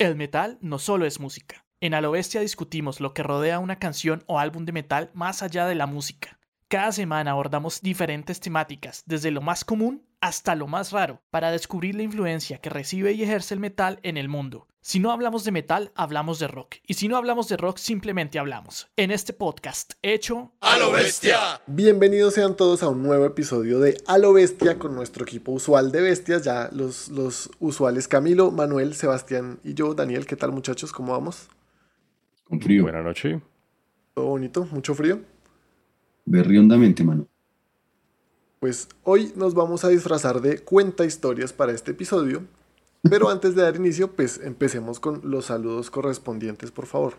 El metal no solo es música. En A lo Bestia discutimos lo que rodea una canción o álbum de metal más allá de la música. Cada semana abordamos diferentes temáticas, desde lo más común hasta lo más raro, para descubrir la influencia que recibe y ejerce el metal en el mundo. Si no hablamos de metal, hablamos de rock. Y si no hablamos de rock, simplemente hablamos. En este podcast hecho ¡A lo bestia! Bienvenidos sean todos a un nuevo episodio de A lo Bestia con nuestro equipo usual de bestias. Ya los, los usuales Camilo, Manuel, Sebastián y yo. Daniel, ¿qué tal muchachos? ¿Cómo vamos? Con frío. Buenas noches. ¿Todo bonito? ¿Mucho frío? Berriondamente, mano. Pues hoy nos vamos a disfrazar de cuenta historias para este episodio. Pero antes de dar inicio, pues empecemos con los saludos correspondientes, por favor.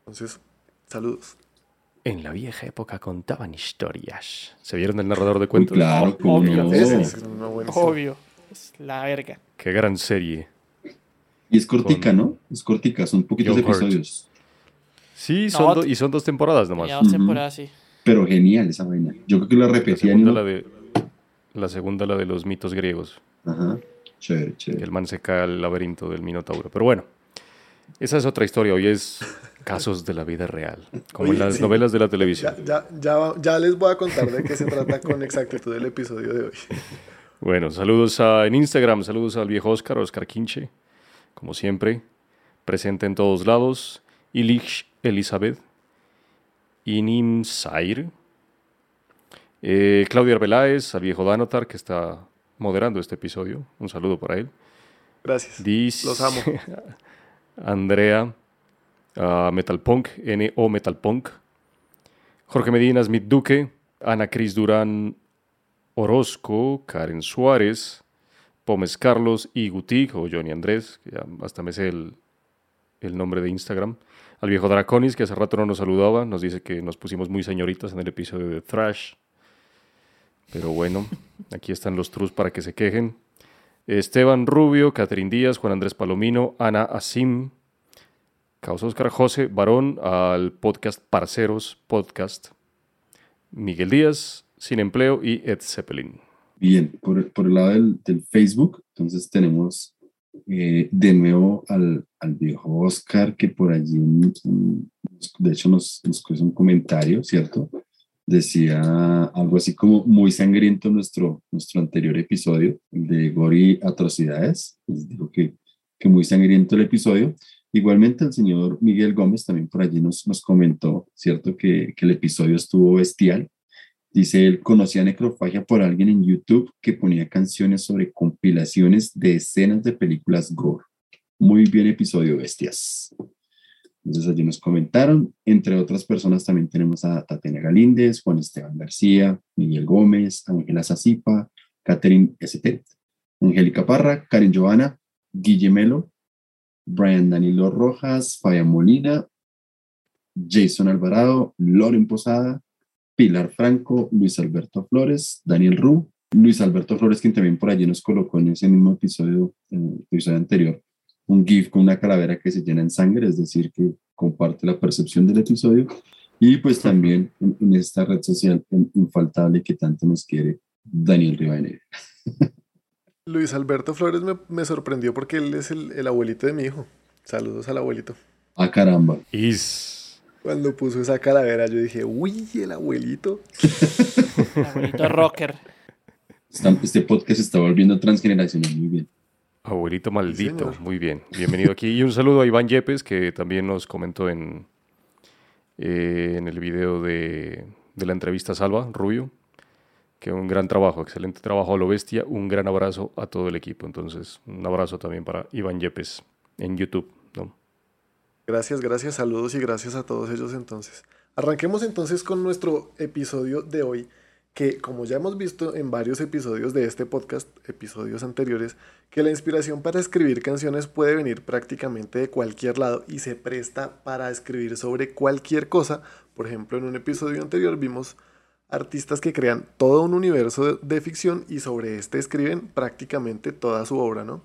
Entonces, saludos. En la vieja época contaban historias. ¿Se vieron el narrador de cuentos? claro, Obvio, no. Ese es una buena historia. obvio. Es la verga. Qué gran serie. Y es cortica, Con- ¿no? Es cortica, son poquitos John Hurt. episodios. Sí, No, son t- y son dos temporadas nomás. Ya dos temporadas, sí. Pero genial esa vaina. Yo creo que la segunda, no- la de, la segunda, la de los mitos griegos. Ajá. Chévere, chévere. el man se cae al laberinto del Minotauro. Pero bueno, esa es otra historia. Hoy es casos de la vida real. Como en las sí. novelas de la televisión. Ya, ya, ya, va- ya les voy a contar de qué se trata con exactitud el episodio de hoy. Bueno, saludos a- en Instagram, saludos al viejo Oscar, Oscar Quinche, como siempre, presente en todos lados. Ilich Elizabeth, Inim Sair, eh, Claudio Arbeláez, al viejo Danotar, que está moderando este episodio. Un saludo para él. Gracias. Los amo. Andrea, ah, Metalpunk, N.O. Metalpunk, Jorge Medina, Smith Duque, Ana Cris Durán Orozco, Karen Suárez, Pómez Carlos y Gutig, o Johnny Andrés, que ya hasta me sé el, el nombre de Instagram. Al viejo Draconis, que hace rato no nos saludaba, nos dice que nos pusimos muy señoritas en el episodio de Thrash. Pero bueno, aquí están los trus para que se quejen. Esteban Rubio, Catherine Díaz, Juan Andrés Palomino, Ana Asim, Caos Oscar José, Varón, al podcast Parceros Podcast, Miguel Díaz, Sin Empleo y Ed Zeppelin. Bien, por, el- por el lado del, del Facebook, entonces tenemos eh, de nuevo al, al viejo Oscar, que por allí, de hecho, nos, nos puso un comentario, ¿cierto? Decía algo así como muy sangriento nuestro, nuestro anterior episodio, el de Gori Atrocidades. Les digo que, que muy sangriento el episodio. Igualmente el señor Miguel Gómez también por allí nos, nos comentó, ¿cierto? Que, que el episodio estuvo bestial. Dice él, conocía necrofagia por alguien en YouTube que ponía canciones sobre compilaciones de escenas de películas gore. Muy bien episodio, bestias. Entonces allí nos comentaron, entre otras personas también tenemos a Tatiana Galíndez, Juan Esteban García, Miguel Gómez, Ángela Zazipa, Catherine St., Angélica Parra, Karen Joana, Guillemelo, Brian Danilo Rojas, Faya Molina, Jason Alvarado, Loren Posada, Pilar Franco, Luis Alberto Flores, Daniel Ru, Luis Alberto Flores, quien también por allí nos colocó en ese mismo episodio, en el episodio anterior, un GIF con una calavera que se llena en sangre, es decir, que comparte la percepción del episodio. Y pues también en, en esta red social in- infaltable que tanto nos quiere, Daniel Rivadeneira. Luis Alberto Flores me, me sorprendió porque él es el, el abuelito de mi hijo. Saludos al abuelito. Ah, caramba. Is. Cuando puso esa calavera, yo dije, uy, el abuelito. Abuelito rocker. Este podcast se está volviendo transgeneracional, muy bien. Abuelito maldito, muy bien. Bienvenido aquí. Y un saludo a Iván Yepes, que también nos comentó en, eh, en el video de, de la entrevista a Salva, Rubio, que un gran trabajo, excelente trabajo a lo bestia. Un gran abrazo a todo el equipo. Entonces, un abrazo también para Iván Yepes en YouTube. ¿no? Gracias, gracias, saludos y gracias a todos ellos entonces. Arranquemos entonces con nuestro episodio de hoy, que como ya hemos visto en varios episodios de este podcast, episodios anteriores, que la inspiración para escribir canciones puede venir prácticamente de cualquier lado y se presta para escribir sobre cualquier cosa. Por ejemplo, en un episodio anterior vimos artistas que crean todo un universo de, ficción y sobre este escriben prácticamente toda su obra, ¿no?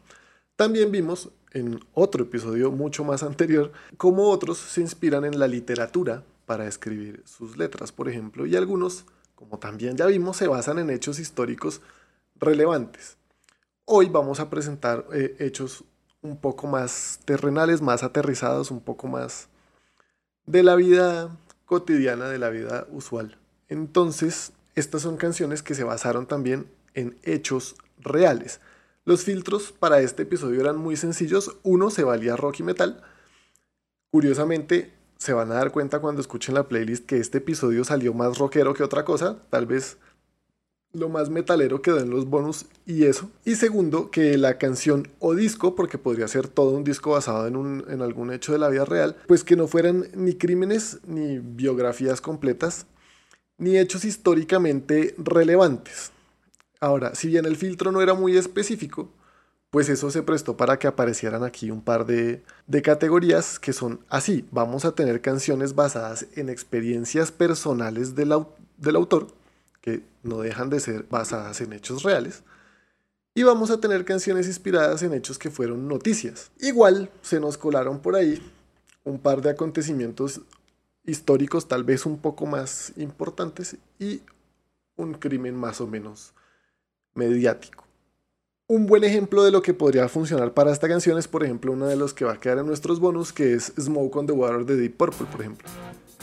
También vimos en otro episodio mucho más anterior cómo otros se inspiran en la literatura para escribir sus letras, por ejemplo, y algunos, como también ya vimos, se basan en hechos históricos relevantes. hoy vamos a presentar eh, hechos un poco más terrenales, más aterrizados, un poco más de la vida cotidiana, de la vida usual. Entonces, estas son canciones que se basaron también en hechos reales. Los filtros para este episodio eran muy sencillos. Uno se valía rock y metal. Curiosamente, se van a dar cuenta cuando escuchen la playlist que este episodio salió más rockero que otra cosa. Tal vez lo más metalero quedó en los bonus y eso. Y segundo, que la canción o disco, porque podría ser todo un disco basado en, algún hecho de la vida real, pues que no fueran ni crímenes ni biografías completas, ni hechos históricamente relevantes. Ahora, si bien el filtro no era muy específico, pues eso se prestó para que aparecieran aquí un par de, categorías que son así. Vamos a tener canciones basadas en experiencias personales del, del autor, que no dejan de ser basadas en hechos reales. Y vamos a tener canciones inspiradas en hechos que fueron noticias. Igual se nos colaron por ahí un par de acontecimientos históricos tal vez un poco más importantes y un crimen más o menos mediático. Un buen ejemplo de lo que podría funcionar para esta canción es, por ejemplo, uno de los que va a quedar en nuestros bonus, que es Smoke on the Water de Deep Purple, por ejemplo.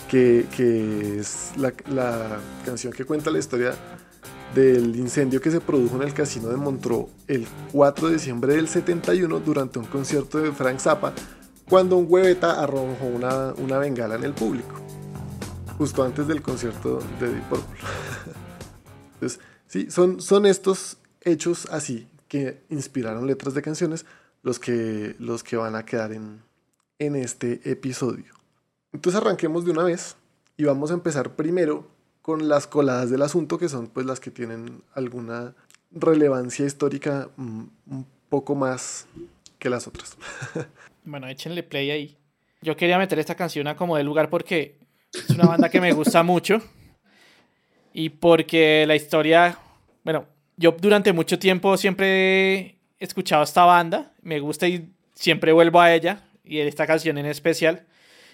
Que, que es la, la, canción que cuenta la historia del incendio que se produjo en el casino de Montreux el 4 de diciembre del 71 durante un concierto de Frank Zappa, cuando un hueveta arrojó una, una bengala en el público, justo antes del concierto de Deep Purple. Entonces, sí, son, son estos hechos así que inspiraron letras de canciones los que, los que van a quedar en, en este episodio. Entonces arranquemos de una vez y vamos a empezar primero con las coladas del asunto, que son pues las que tienen alguna relevancia histórica mm, un poco más que las otras. Bueno, échenle play ahí. Yo quería meter esta canción a como de lugar porque es una banda que me gusta mucho y porque la historia, bueno, yo durante mucho tiempo siempre he escuchado esta banda, me gusta y siempre vuelvo a ella y esta canción en especial.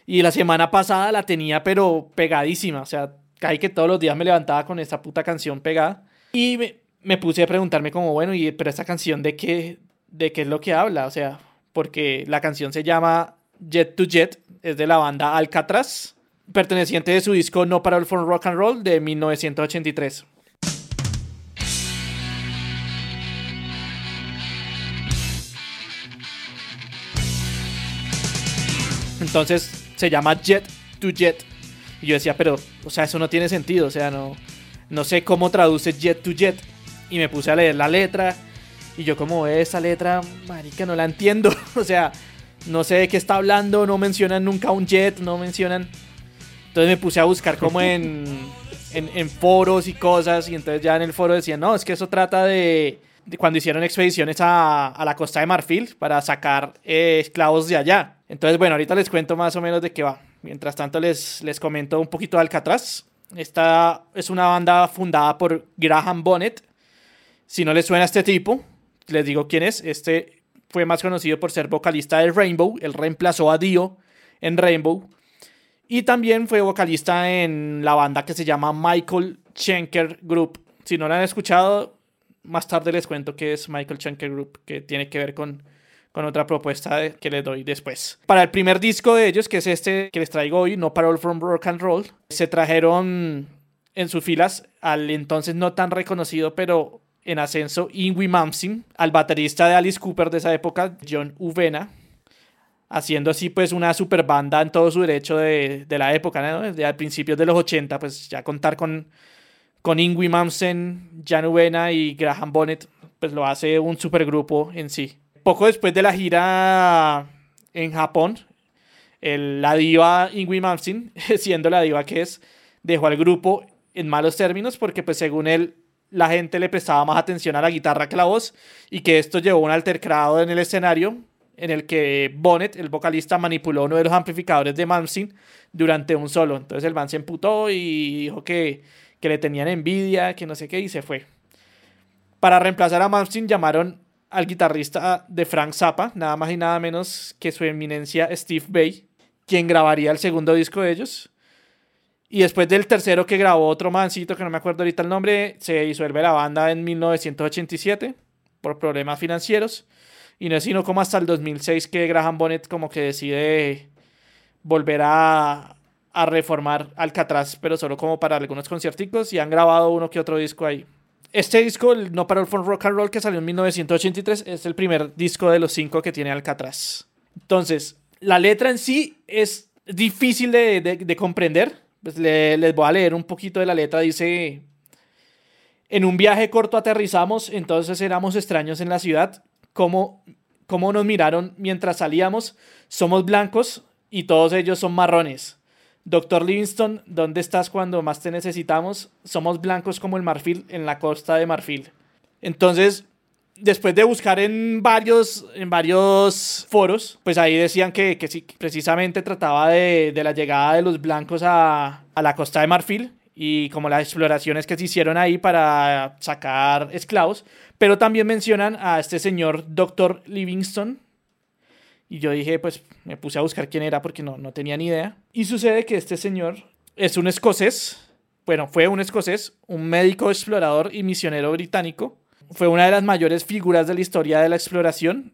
Y la semana pasada la tenía pero pegadísima, o sea, casi que todos los días me levantaba con esta puta canción pegada. Y me, me puse a preguntarme como, bueno, ¿y pero esta canción de qué, de qué es lo que habla? O sea, porque la canción se llama Jet to Jet, es de la banda Alcatraz, perteneciente de su disco No Parole for Rock and Roll de 1983. Entonces se llama Jet to Jet. Y yo decía, pero, o sea, eso no tiene sentido, o sea, no, no sé cómo traduce Jet to Jet. Y me puse a leer la letra y yo como esa letra, marica, no la entiendo. o sea, no sé de qué está hablando, no mencionan nunca un jet, no mencionan... Entonces me puse a buscar como en, foros y cosas y entonces ya en el foro decían, no, es que eso trata de, cuando hicieron expediciones a, a, la costa de Marfil para sacar eh, esclavos de allá. Entonces, bueno, ahorita les cuento más o menos de qué va. Mientras tanto les, les comento un poquito de Alcatraz. Esta es una banda fundada por Graham Bonnet. Si no les suena a este tipo, les digo quién es. Este fue más conocido por ser vocalista de Rainbow. Él reemplazó a Dio en Rainbow. Y también fue vocalista en la banda que se llama Michael Schenker Group. Si no la han escuchado, más tarde les cuento qué es Michael Schenker Group, que tiene que ver con, con otra propuesta que les doy después. Para el primer disco de ellos, que es este que les traigo hoy, No Parole from Rock and Roll, se trajeron en sus filas al entonces no tan reconocido, pero en ascenso Ingui Mamsin, al baterista de Alice Cooper de esa época, John Uvena, haciendo así pues una super banda en todo su derecho de, de la época, ¿no? desde a principios de los 80, pues ya contar con, con Mamsen, John Uvena y Graham Bonnet, pues lo hace un supergrupo en sí. Poco después de la gira en Japón, la diva Ingui Mamsen, siendo la diva que es, dejó al grupo en malos términos porque pues según él la gente le prestaba más atención a la guitarra que a la voz y que esto llevó a un altercado en el escenario en el que Bonnet, el vocalista, manipuló uno de los amplificadores de Malmsteen durante un solo. Entonces el man se emputó y dijo que, que le tenían envidia, que no sé qué, y se fue. Para reemplazar a Malmsteen llamaron al guitarrista de Frank Zappa, nada más y nada menos que su eminencia Steve Bay, quien grabaría el segundo disco de ellos. Y después del tercero que grabó otro mancito, que no me acuerdo ahorita el nombre, se disuelve la banda en 1987. por problemas financieros. Y no es sino como hasta el 2006 que Graham Bonnet como que decide volver a, reformar Alcatraz, pero solo como para algunos concierticos y han grabado uno que otro disco ahí. Este disco, el No Para for Rock and Roll, que salió en 1983, es el primer disco de los cinco que tiene Alcatraz. Entonces, la letra en sí es difícil de, de, de comprender. Pues le, les voy a leer un poquito de la letra. Dice, en un viaje corto aterrizamos, entonces éramos extraños en la ciudad. ¿Cómo, cómo nos miraron mientras salíamos? Somos blancos y todos ellos son marrones. Doctor Livingston, ¿dónde estás cuando más te necesitamos? Somos blancos como el marfil en la costa de Marfil. Entonces, después de buscar en varios, en varios foros, pues ahí decían que, que sí, precisamente trataba de, de, la llegada de los blancos a, a la costa de Marfil y como las exploraciones que se hicieron ahí para sacar esclavos, pero también mencionan a este señor Doctor Livingston, y yo dije, pues me puse a buscar quién era porque no, no tenía ni idea. Y sucede que este señor es un escocés, bueno, fue un escocés, un médico explorador y misionero británico. Fue una de las mayores figuras de la historia de la exploración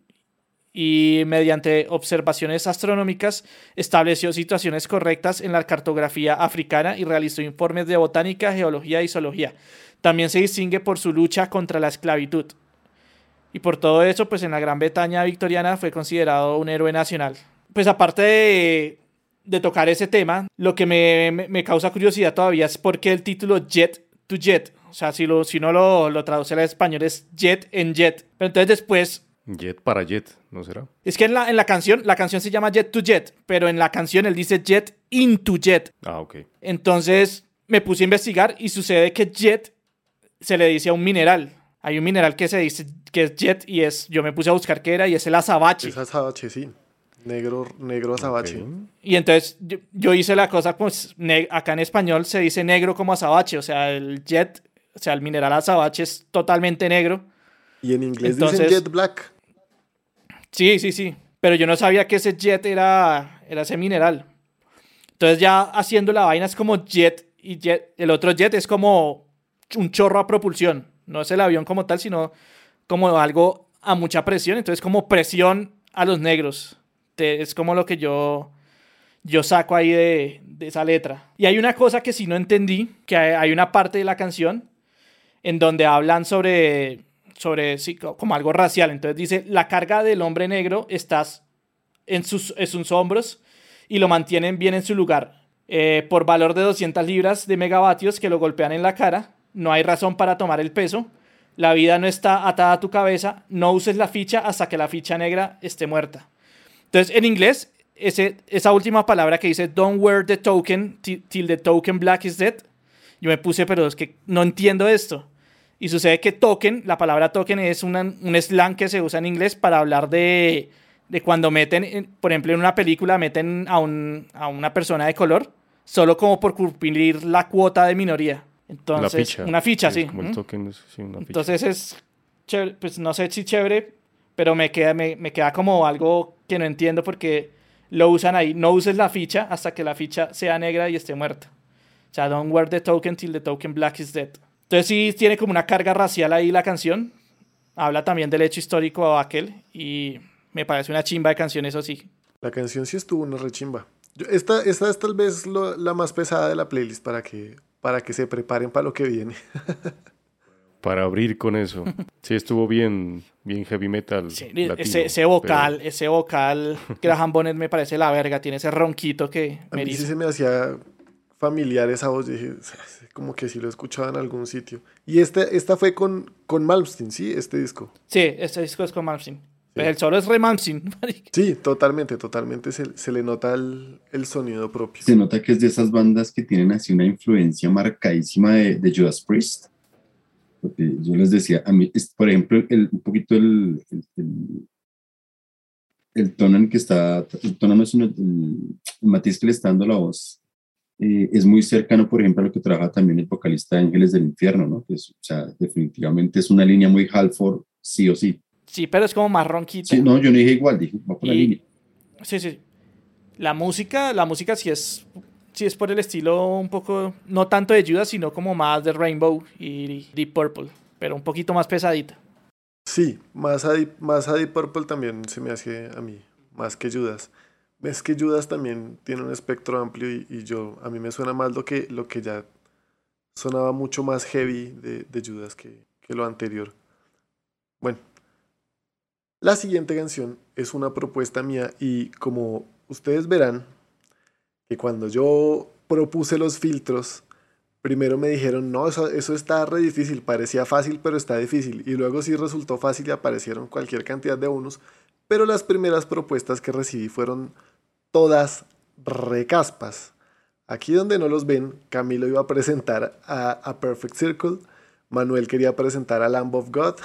y mediante observaciones astronómicas estableció situaciones correctas en la cartografía africana y realizó informes de botánica, geología y zoología. También se distingue por su lucha contra la esclavitud. Y por todo eso, pues en la Gran Bretaña victoriana fue considerado un héroe nacional. Pues aparte de, de tocar ese tema, lo que me, me, causa curiosidad todavía es por qué el título Jet to Jet. O sea, si, lo, si no lo, lo traduce al español es Jet en Jet. Pero entonces después... Jet para Jet, ¿no será? Es que en la, en la canción, la canción se llama Jet to Jet, pero en la canción él dice Jet into Jet. Ah, ok. Entonces me puse a investigar y sucede que Jet se le dice a un mineral. Hay un mineral que se dice que es jet y es, yo me puse a buscar qué era y es el azabache. Es azabache, sí. Negro, negro azabache. Okay. Y entonces yo, yo, hice la cosa, pues acá en español se dice negro como azabache, o sea, el jet, o sea, el mineral azabache es totalmente negro. Y en inglés entonces, dicen jet black. Sí, sí, sí. Pero yo no sabía que ese jet era, era ese mineral. Entonces ya haciendo la vaina es como jet y jet, el otro jet es como un chorro a propulsión. No es el avión como tal, sino como algo a mucha presión. Entonces, como presión a los negros. Es como lo que yo, yo saco ahí de, de esa letra. Y hay una cosa que sí no entendí, que hay una parte de la canción en donde hablan sobre, sobre como algo racial. Entonces dice, la carga del hombre negro está en sus, en sus hombros y lo mantienen bien en su lugar. Eh, por valor de 200 libras de megavatios que lo golpean en la cara, no hay razón para tomar el peso. La vida no está atada a tu cabeza. No uses la ficha hasta que la ficha negra esté muerta. Entonces, en inglés, ese, esa última palabra que dice Don't wear the token till the token black is dead. Yo me puse, pero es que no entiendo esto. Y sucede que token, la palabra token es una, un slang que se usa en inglés para hablar de, de cuando meten, por ejemplo, en una película meten a, un, a una persona de color solo como por cumplir la cuota de minoría. Entonces, la ficha. una ficha, sí. Como el token, sí una ficha. Entonces es chévere, pues no sé si chévere, pero me queda, me, me, queda como algo que no entiendo porque lo usan ahí. No uses la ficha hasta que la ficha sea negra y esté muerta. O sea, don't wear the token till the token black is dead. Entonces sí tiene como una carga racial ahí la canción. Habla también del hecho histórico aquel y me parece una chimba de canción, eso sí. La canción sí estuvo una rechimba. Esta, esta es tal vez lo, la más pesada de la playlist para que para que se preparen para lo que viene. para abrir con eso. Sí, estuvo bien, bien heavy metal. Sí, latino, ese, ese, vocal, pero... ese vocal, Graham Bonnet me parece la verga, tiene ese ronquito que A mí sí se me hacía familiar esa voz, dije, como que sí lo escuchaba en algún sitio. Y esta, esta fue con, con Malmsteen, ¿sí? Este disco. Sí, este disco es con Malmsteen. Sí. El solo es re Malmsteen. Sí, totalmente, totalmente se, se le nota el, el, sonido propio. Se nota que es de esas bandas que tienen así una influencia marcadísima de, de Judas Priest. Porque yo les decía, a mí, por ejemplo, el, un poquito el, el, el, tono en que está, el tono no es uno, el, matiz que le está dando la voz, eh, es muy cercano, por ejemplo, a lo que trabaja también el vocalista de Ángeles del Infierno, ¿no? Que es, o sea, definitivamente es una línea muy Halford, sí o sí. Sí, pero es como más ronquita. Sí, no, yo no dije igual, dije, va por y, la línea. Sí, sí. La música, la música sí es, sí es por el estilo un poco, no tanto de Judas, sino como más de Rainbow y Deep Purple, pero un poquito más pesadita. Sí, más a, Deep, más a Deep Purple también se me hace a mí, más que Judas. Es que Judas también tiene un espectro amplio y, y yo, a mí me suena más lo que, lo que ya sonaba mucho más heavy de, de Judas que, que lo anterior. Bueno, la siguiente canción es una propuesta mía y como ustedes verán, que cuando yo propuse los filtros, primero me dijeron, no, eso, eso está re difícil, parecía fácil, pero está difícil. Y luego sí resultó fácil y aparecieron cualquier cantidad de unos. Pero las primeras propuestas que recibí fueron todas recaspas. Aquí donde no los ven, Camilo iba a presentar a, a Perfect Circle, Manuel quería presentar a Lamb of God,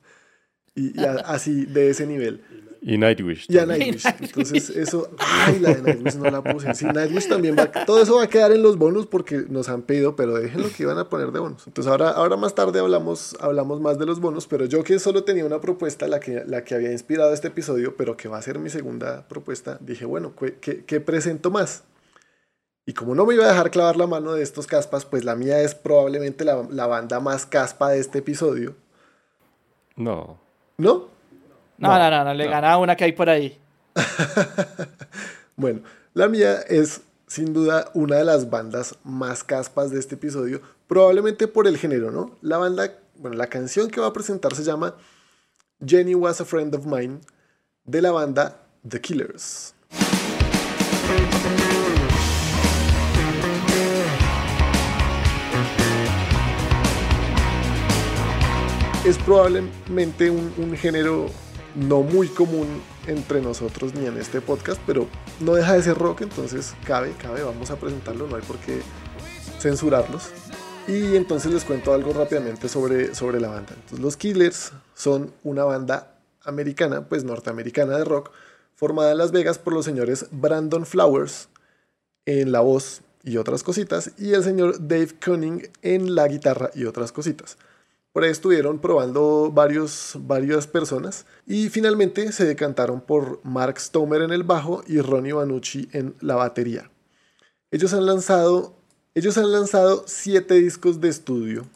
y, así de ese nivel. Y Nightwish. Y a también. Nightwish. Entonces, eso. Ay, la de Nightwish no la puse. Sí, Nightwish también va. Todo eso va a quedar en los bonus porque nos han pedido, pero déjenlo que iban a poner de bonus. Entonces, ahora, ahora más tarde hablamos, hablamos más de los bonus, pero yo que solo tenía una propuesta, la que, la que había inspirado este episodio, pero que va a ser mi segunda propuesta, dije, bueno, ¿qué, qué, qué presento más? Y como no me iba a dejar clavar la mano de estos caspas, pues la mía es probablemente la, la banda más caspa de este episodio. No. ¿No? No, no, no, no, le gana una que hay por ahí. Bueno, la mía es sin duda una de las bandas más caspas de este episodio, probablemente por el género, ¿no? La banda, bueno, la canción que va a presentar se llama Jenny Was a Friend of Mine de la banda The Killers. Es probablemente un, un género no muy común entre nosotros ni en este podcast, pero no deja de ser rock, entonces cabe, cabe, vamos a presentarlo, no hay por qué censurarlos. Y entonces les cuento algo rápidamente sobre, sobre la banda. Entonces, los Killers son una banda americana, pues norteamericana de rock, formada en Las Vegas por los señores Brandon Flowers en la voz y otras cositas, y el señor Dave Cunning en la guitarra y otras cositas. Por ahí estuvieron probando varios, varias personas y finalmente se decantaron por Mark Stomer en el bajo y Ronnie Vanucci en la batería. Ellos han lanzado, ellos han lanzado siete discos de estudio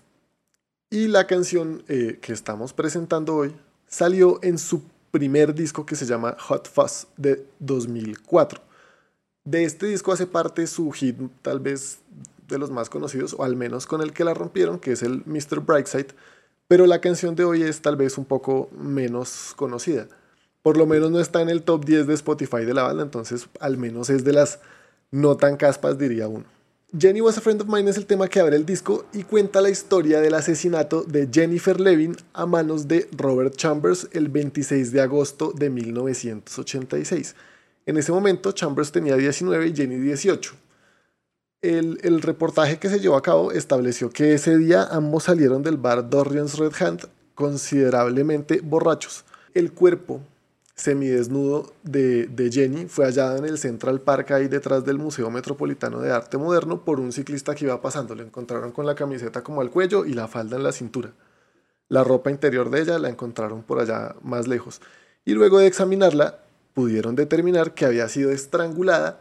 y la canción eh, que estamos presentando hoy salió en su primer disco que se llama Hot Fuzz de 2004. De este disco hace parte su hit tal vez de los más conocidos, o al menos con el que la rompieron, que es el Mr. Brightside, pero la canción de hoy es tal vez un poco menos conocida. Por lo menos no está en el top 10 de Spotify de la banda, entonces al menos es de las no tan caspas, diría uno. Jenny Was a Friend of Mine es el tema que abre el disco y cuenta la historia del asesinato de Jennifer Levin a manos de Robert Chambers el 26 de agosto de 1986. En ese momento Chambers tenía 19 y Jenny 18 el, reportaje que se llevó a cabo estableció que ese día ambos salieron del bar Dorian's Red Hand considerablemente borrachos. El cuerpo semidesnudo de, de Jenny fue hallado en el Central Park ahí detrás del Museo Metropolitano de Arte Moderno por un ciclista que iba pasando. Le encontraron con la camiseta como al cuello y la falda en la cintura. La ropa interior de ella la encontraron por allá más lejos. Y luego de examinarla, pudieron determinar que había sido estrangulada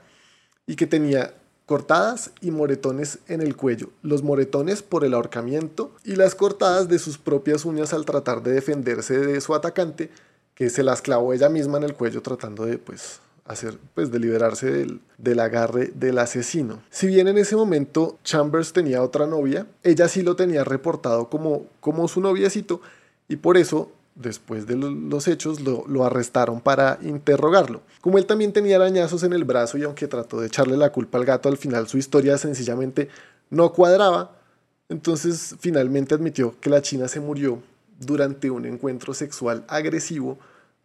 y que tenía cortadas y moretones en el cuello, los moretones por el ahorcamiento y las cortadas de sus propias uñas al tratar de defenderse de su atacante, que se las clavó ella misma en el cuello tratando de pues hacer pues liberarse del, del agarre del asesino. Si bien en ese momento Chambers tenía otra novia, ella sí lo tenía reportado como, como su noviecito y por eso después de los hechos, lo, arrestaron para interrogarlo. Como él también tenía arañazos en el brazo y aunque trató de echarle la culpa al gato, al final su historia sencillamente no cuadraba, entonces finalmente admitió que la china se murió durante un encuentro sexual agresivo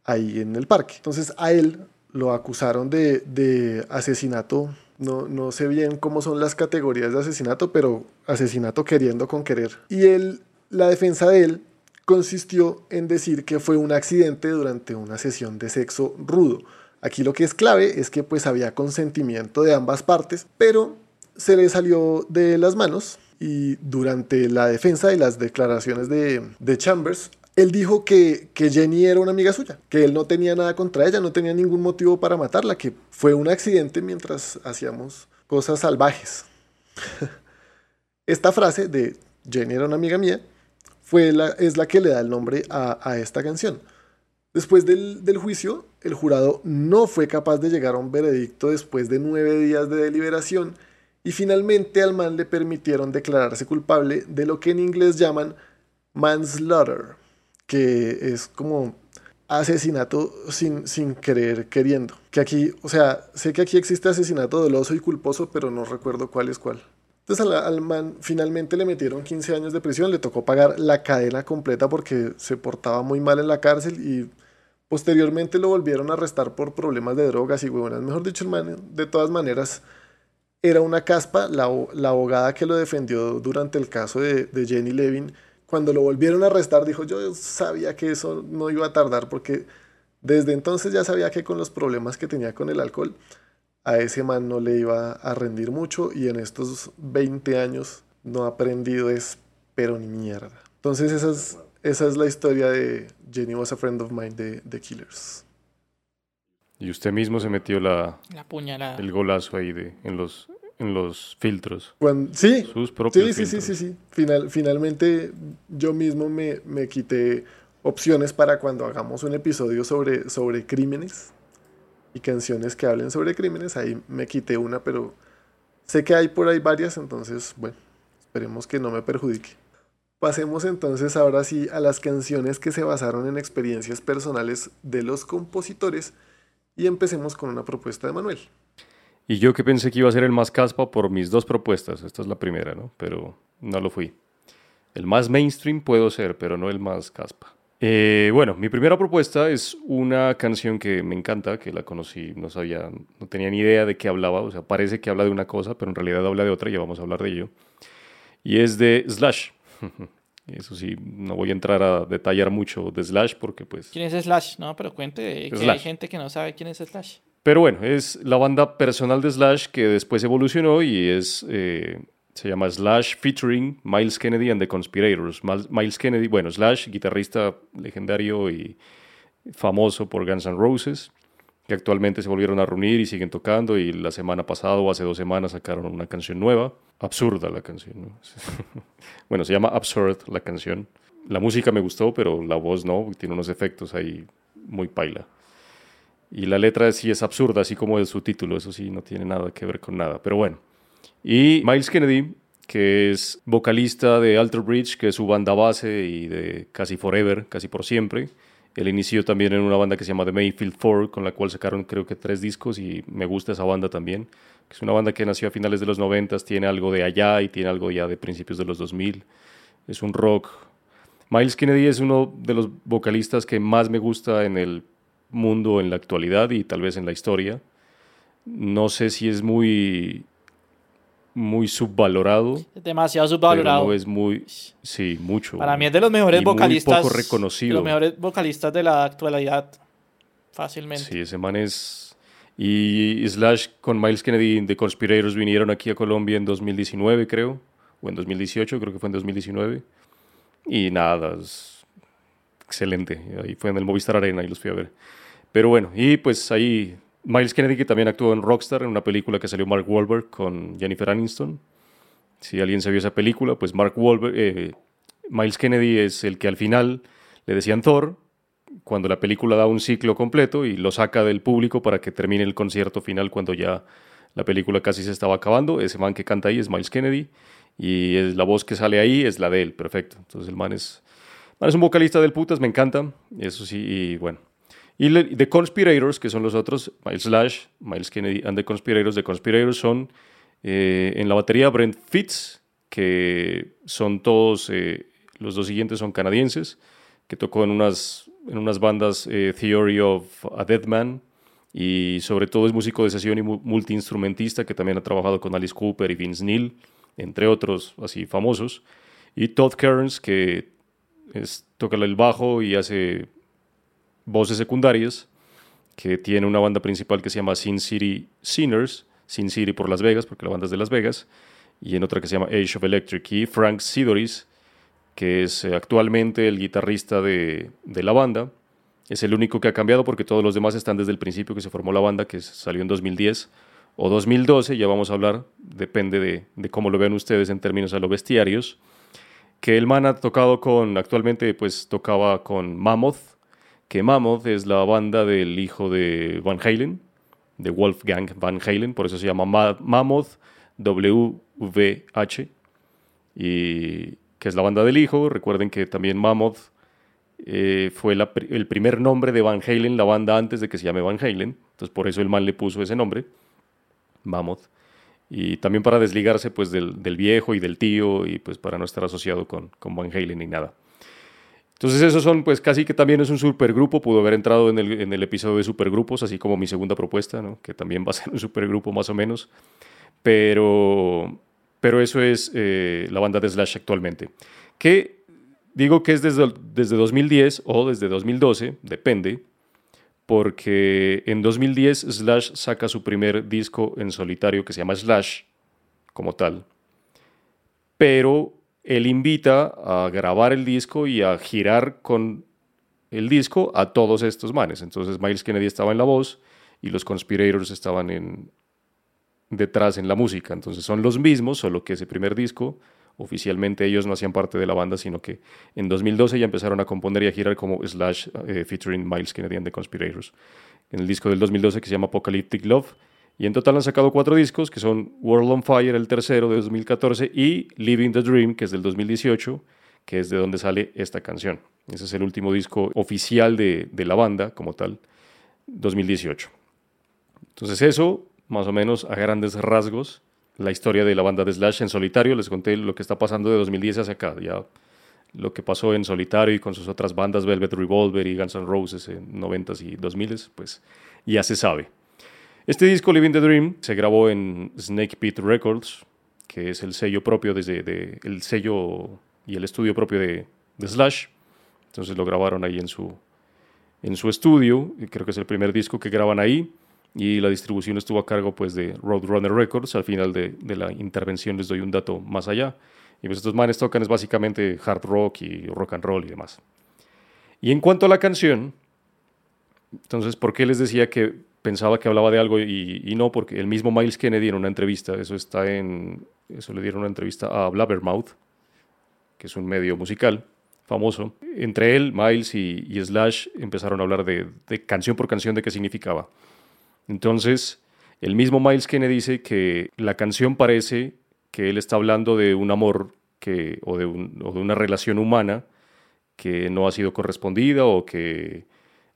ahí en el parque. Entonces a él lo acusaron de, de asesinato. No, no sé bien cómo son las categorías de asesinato, pero asesinato queriendo con querer. Y él, la defensa de él consistió en decir que fue un accidente durante una sesión de sexo rudo. Aquí lo que es clave es que pues había consentimiento de ambas partes, pero se le salió de las manos y durante la defensa y las declaraciones de, Chambers, él dijo que, que, Jenny era una amiga suya, que él no tenía nada contra ella, no tenía ningún motivo para matarla, que fue un accidente mientras hacíamos cosas salvajes. Esta frase de Jenny era una amiga mía fue es la que le da el nombre a, a esta canción. Después del, del, juicio, el jurado no fue capaz de llegar a un veredicto después de nueve días de deliberación y finalmente al man le permitieron declararse culpable de lo que en inglés llaman manslaughter, que es como asesinato sin, sin querer queriendo. Que aquí, o sea, sé que aquí existe asesinato doloso y culposo, pero no recuerdo cuál es cuál. Entonces al, al, man finalmente le metieron 15 años de prisión, le tocó pagar la cadena completa porque se portaba muy mal en la cárcel y posteriormente lo volvieron a arrestar por problemas de drogas y huevonas. Mejor dicho, el man de todas maneras era una caspa, la, la abogada que lo defendió durante el caso de, de Jenny Levin cuando lo volvieron a arrestar, dijo, yo sabía que eso no iba a tardar porque desde entonces ya sabía que con los problemas que tenía con el alcohol, a ese man no le iba a rendir mucho y en estos 20 años no ha aprendido es pero ni mierda. Entonces esa es, esa es la historia de Jenny was a friend of mine de The Killers. Y usted mismo se metió la, la puñalada. el golazo ahí de, en, los, en los filtros. Cuando, sí, Sus propios sí, sí, sí, sí, sí. Final, finalmente yo mismo me, me, quité opciones para cuando hagamos un episodio sobre, sobre crímenes y canciones que hablen sobre crímenes. Ahí me quité una, pero sé que hay por ahí varias, entonces, bueno, esperemos que no me perjudique. Pasemos entonces ahora sí a las canciones que se basaron en experiencias personales de los compositores y empecemos con una propuesta de Manuel. Y yo que pensé que iba a ser el más caspa por mis dos propuestas, esta es la primera, ¿no? Pero no lo fui. El más mainstream puedo ser, pero no el más caspa. Eh, bueno, mi primera propuesta es una canción que me encanta, que la conocí, no sabía, no tenía ni idea de qué hablaba, o sea, parece que habla de una cosa, pero en realidad habla de otra, y ya vamos a hablar de ello. Y es de Slash. Eso sí, no voy a entrar a detallar mucho de Slash porque pues... ¿Quién es Slash? No, pero cuente que Slash. hay gente que no sabe quién es Slash. Pero bueno, es la banda personal de Slash que después evolucionó y es... Eh, se llama Slash featuring Miles Kennedy and the Conspirators. Miles Kennedy, bueno, Slash, guitarrista legendario y famoso por Guns N' Roses, que actualmente se volvieron a reunir y siguen tocando y la semana pasada o hace dos semanas sacaron una canción nueva. Absurda la canción, ¿no? bueno, se llama Absurd la canción. La música me gustó, pero la voz no, tiene unos efectos ahí muy paila. Y la letra sí es absurda, así como es su título, eso sí no tiene nada que ver con nada, pero bueno. Y Miles Kennedy, que es vocalista de Alter Bridge, que es su banda base y de casi forever, casi por siempre. Él inició también en una banda que se llama The Mayfield Four, con la cual sacaron creo que tres discos y me gusta esa banda también. Es una banda que nació a finales de los 90, tiene algo de allá y tiene algo ya de principios de los 2000. Es un rock. Miles Kennedy es uno de los vocalistas que más me gusta en el mundo en la actualidad y tal vez en la historia. No sé si es muy muy subvalorado. Demasiado subvalorado. no es muy, sí, mucho. Para mí es de los mejores vocalistas. Muy poco reconocido. De los mejores vocalistas de la actualidad, fácilmente. Sí, ese man es. Y Slash con Miles Kennedy de Conspirators vinieron aquí a Colombia en 2019, creo, o en 2018, creo que fue en 2019. Y nada, es excelente. Ahí fue en el Movistar Arena y los fui a ver. Pero bueno, y pues ahí Miles Kennedy, que también actuó en Rockstar, en una película que salió Mark Wahlberg con Jennifer Aniston. Si alguien se vio esa película, pues Mark Wahlberg, eh, Miles Kennedy es el que al final le decían Thor, cuando la película da un ciclo completo y lo saca del público para que termine el concierto final cuando ya la película casi se estaba acabando. Ese man que canta ahí es Miles Kennedy y es, la voz que sale ahí es la de él, perfecto. Entonces el man es, man es un vocalista del putas, me encanta, eso sí, y bueno. Y The Conspirators, que son los otros, Miles Slash, Miles Kennedy and The Conspirators. The Conspirators son eh, en la batería Brent Fitz, que son todos, eh, los dos siguientes son canadienses, que tocó en unas, en unas bandas eh, Theory of a Dead Man, y sobre todo es músico de sesión y multiinstrumentista, que también ha trabajado con Alice Cooper y Vince Neil, entre otros así famosos. Y Todd Kearns, que es, toca el bajo y hace voces secundarias, que tiene una banda principal que se llama Sin City Sinners, Sin City por Las Vegas, porque la banda es de Las Vegas, y en otra que se llama Age of Electric, y Frank Sidoris, que es eh, actualmente el guitarrista de, de, la banda. Es el único que ha cambiado porque todos los demás están desde el principio que se formó la banda, que salió en 2010 o 2012, ya vamos a hablar, depende de, de cómo lo vean ustedes en términos a los bestiarios. que el man ha tocado con, actualmente pues tocaba con Mammoth, que Mammoth es la banda del hijo de Van Halen, de Wolfgang Van Halen, por eso se llama Mammoth WVH, y que es la banda del hijo. Recuerden que también Mammoth eh, fue el primer nombre de Van Halen, la banda antes de que se llame Van Halen, entonces por eso el man le puso ese nombre, Mammoth y también para desligarse pues del, viejo y del tío y pues para no estar asociado con, con Van Halen ni nada. Entonces esos son pues casi que también es un supergrupo, pudo haber entrado en el, en el episodio de supergrupos, así como mi segunda propuesta, ¿no? que también va a ser un supergrupo más o menos, pero, pero eso es eh, la banda de Slash actualmente, que digo que es desde, desde 2010 o desde 2012, depende, porque en 2010 Slash saca su primer disco en solitario que se llama Slash, como tal. Pero él invita a grabar el disco y a girar con el disco a todos estos manes. Entonces Miles Kennedy estaba en la voz y los Conspirators estaban detrás en la música. Entonces son los mismos, solo que ese primer disco Oficialmente ellos no hacían parte de la banda, sino que en 2012 ya empezaron a componer y a girar como Slash eh, featuring Miles Kennedy and the Conspirators. En el disco del 2012 que se llama Apocalyptic Love. Y en total han sacado cuatro discos, que son World on Fire, el tercero de 2014, y Living the Dream, que es del 2018, que es de donde sale esta canción. Ese es el último disco oficial de, de la banda, como tal, 2018. Entonces eso, más o menos a grandes rasgos, la historia de la banda de Slash en solitario. Les conté lo que está pasando de 2010 hacia acá. Ya lo que pasó en solitario y con sus otras bandas, Velvet Revolver y Guns N' Roses en 90s y 2000s, pues ya se sabe. Este disco, Living the Dream, se grabó en Snake Pit Records, que es el sello propio desde el sello y el estudio propio de, de, Slash. Entonces lo grabaron ahí en su, en su estudio, y creo que es el primer disco que graban ahí y la distribución estuvo a cargo pues de Roadrunner Records. Al final de, de, la intervención les doy un dato más allá. Y pues estos manes tocan es básicamente hard rock y rock and roll y demás. Y en cuanto a la canción, entonces, ¿por qué les decía que pensaba que hablaba de algo y, no? Porque el mismo Miles Kennedy en una entrevista, eso está en, eso le dieron una entrevista a Blabbermouth, que es un medio musical famoso. Entre él, Miles y, y Slash empezaron a hablar de, de canción por canción de qué significaba. Entonces, el mismo Miles Kennedy dice que la canción parece que él está hablando de un amor que, o, de una relación humana que no ha sido correspondida o que,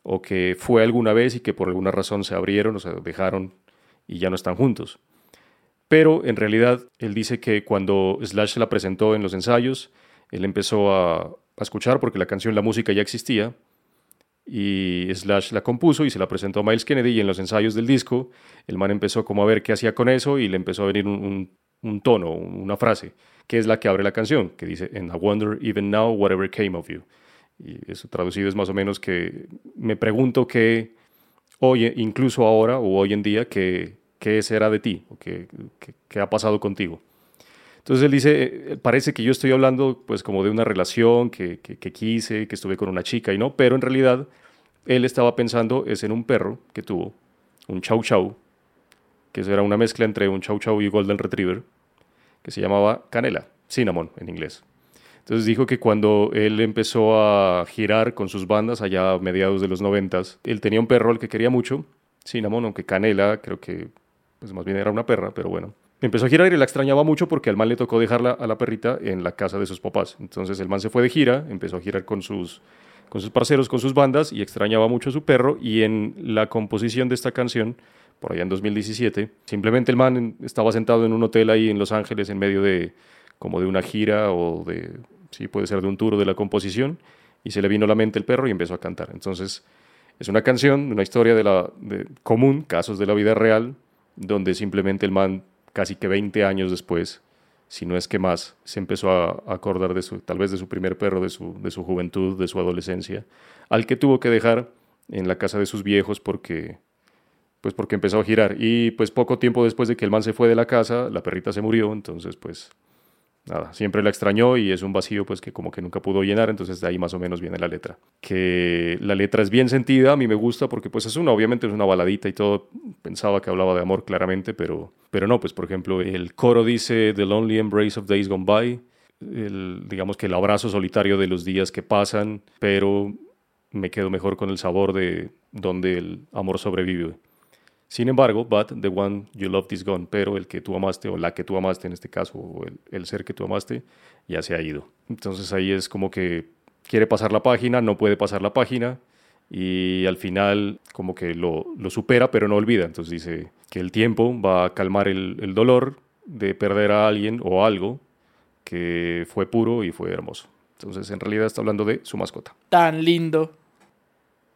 o que fue alguna vez y que por alguna razón se abrieron o se dejaron y ya no están juntos. Pero en realidad él dice que cuando Slash la presentó en los ensayos, él empezó a, a escuchar porque la canción, la música ya existía y Slash la compuso y se la presentó a Miles Kennedy y en los ensayos del disco el man empezó como a ver qué hacía con eso y le empezó a venir un, un, tono, una frase, que es la que abre la canción, que dice, And I wonder even now whatever came of you. Y eso traducido es más o menos que me pregunto qué hoy, incluso ahora o hoy en día, qué, qué será de ti o qué, qué, ha pasado contigo. Entonces él dice, eh, parece que yo estoy hablando pues como de una relación que, que, quise, que estuve con una chica y no, pero en realidad él estaba pensando es en un perro que tuvo, un chow chow, que era una mezcla entre un chow chow y golden retriever, que se llamaba Canela, cinnamon en inglés. Entonces dijo que cuando él empezó a girar con sus bandas allá a mediados de los noventas, él tenía un perro al que quería mucho, Cinnamon, aunque Canela creo que pues más bien era una perra, pero bueno. Empezó a girar y la extrañaba mucho porque al man le tocó dejarla a la perrita en la casa de sus papás. Entonces el man se fue de gira, empezó a girar con sus, con sus parceros, con sus bandas y extrañaba mucho a su perro. Y en la composición de esta canción, por allá en 2017, simplemente el man estaba sentado en un hotel ahí en Los Ángeles en medio de como de una gira o de, sí, puede ser de un tour de la composición y se le vino a la mente el perro y empezó a cantar. Entonces es una canción, una historia de la de común, casos de la vida real, donde simplemente el man casi que 20 años después, si no es que más, se empezó a acordar de su, tal vez de su primer perro, de su, de su juventud, de su adolescencia, al que tuvo que dejar en la casa de sus viejos porque, pues porque empezó a girar. Y pues poco tiempo después de que el man se fue de la casa, la perrita se murió, entonces pues nada, siempre la extrañó y es un vacío pues que como que nunca pudo llenar, entonces de ahí más o menos viene la letra. Que la letra es bien sentida, a mí me gusta porque pues es una, obviamente es una baladita y todo, pensaba que hablaba de amor claramente, pero, pero no, pues por ejemplo el coro dice The Lonely Embrace of Days Gone By, digamos que el abrazo solitario de los días que pasan, pero me quedo mejor con el sabor de donde el amor sobrevive. Sin embargo, but the one you loved is gone, pero el que tú amaste, o la que tú amaste en este caso, o el, ser que tú amaste, ya se ha ido. Entonces ahí es como que quiere pasar la página, no puede pasar la página, y al final como que lo, supera, pero no olvida. Entonces dice que el tiempo va a calmar el dolor de perder a alguien o algo que fue puro y fue hermoso. Entonces en realidad está hablando de su mascota. Tan lindo.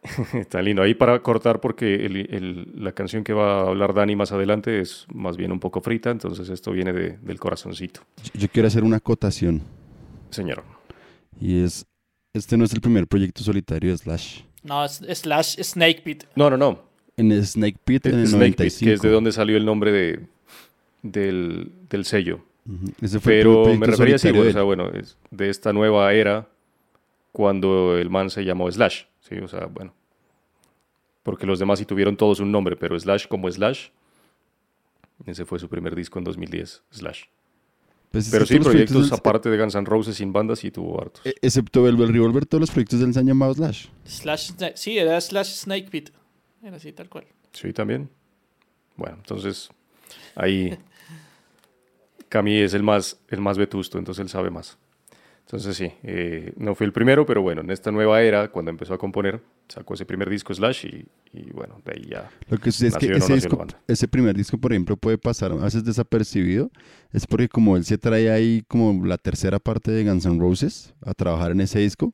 Está lindo. Ahí para cortar porque el- el- la canción que va a hablar Dani más adelante es más bien un poco frita, entonces esto viene de- del corazoncito. Yo- quiero hacer una acotación Señor. y es, este no es el primer proyecto solitario de Slash. No, es slash Snake Pit. No, no, no. En Snake Pit en el Snake Pit, 95. que es de donde salió el nombre de, del, del sello. Ujú, Ese fue el Pero primer me proyecto refería solitario bueno, o sea, bueno, es de esta nueva era cuando el man se llamó Slash, ¿sí? O sea, bueno. Porque los demás sí tuvieron todos un nombre, pero Slash como Slash, ese fue su primer disco en 2010, Slash. Pues es Pero sí, proyectos del- aparte de Guns N' Roses sin bandas sí tuvo hartos. e- Excepto Velvet Revolver, todos los proyectos de él se han llamado Slash. Slash, sí, era slash Snake Pit. Era así, tal cual. Sí, también. Bueno, entonces ahí Cami es el más, el más vetusto, entonces él sabe más. Entonces sí, eh, no fue el primero, pero bueno, en esta nueva era, cuando empezó a componer, sacó ese primer disco Slash y, y bueno, de ahí ya. Lo que sucede es que no ese, disco- ese primer disco, por ejemplo, puede pasar a veces desapercibido. Es porque como él se trae ahí como la tercera parte de Guns N' Roses a trabajar en ese disco,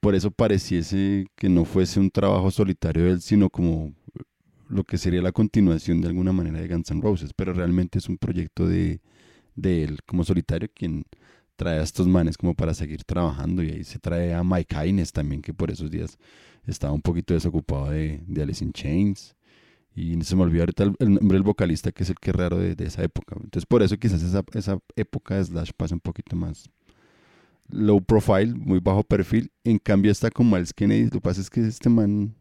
por eso pareciese que no fuese un trabajo solitario de él, sino como lo que sería la continuación de alguna manera de Guns N' Roses. Pero realmente es un proyecto de, de él como solitario quien trae a estos manes como para seguir trabajando y ahí se trae a Mike Hines también que por esos días estaba un poquito desocupado de, de Alice in Chains. Y se me olvidó ahorita el, el nombre del vocalista que es el que es raro de, de esa época. Entonces por eso quizás esa, esa época de Slash pasa un poquito más low profile, muy bajo perfil. En cambio está con Miles Kennedy. Lo que pasa es que este man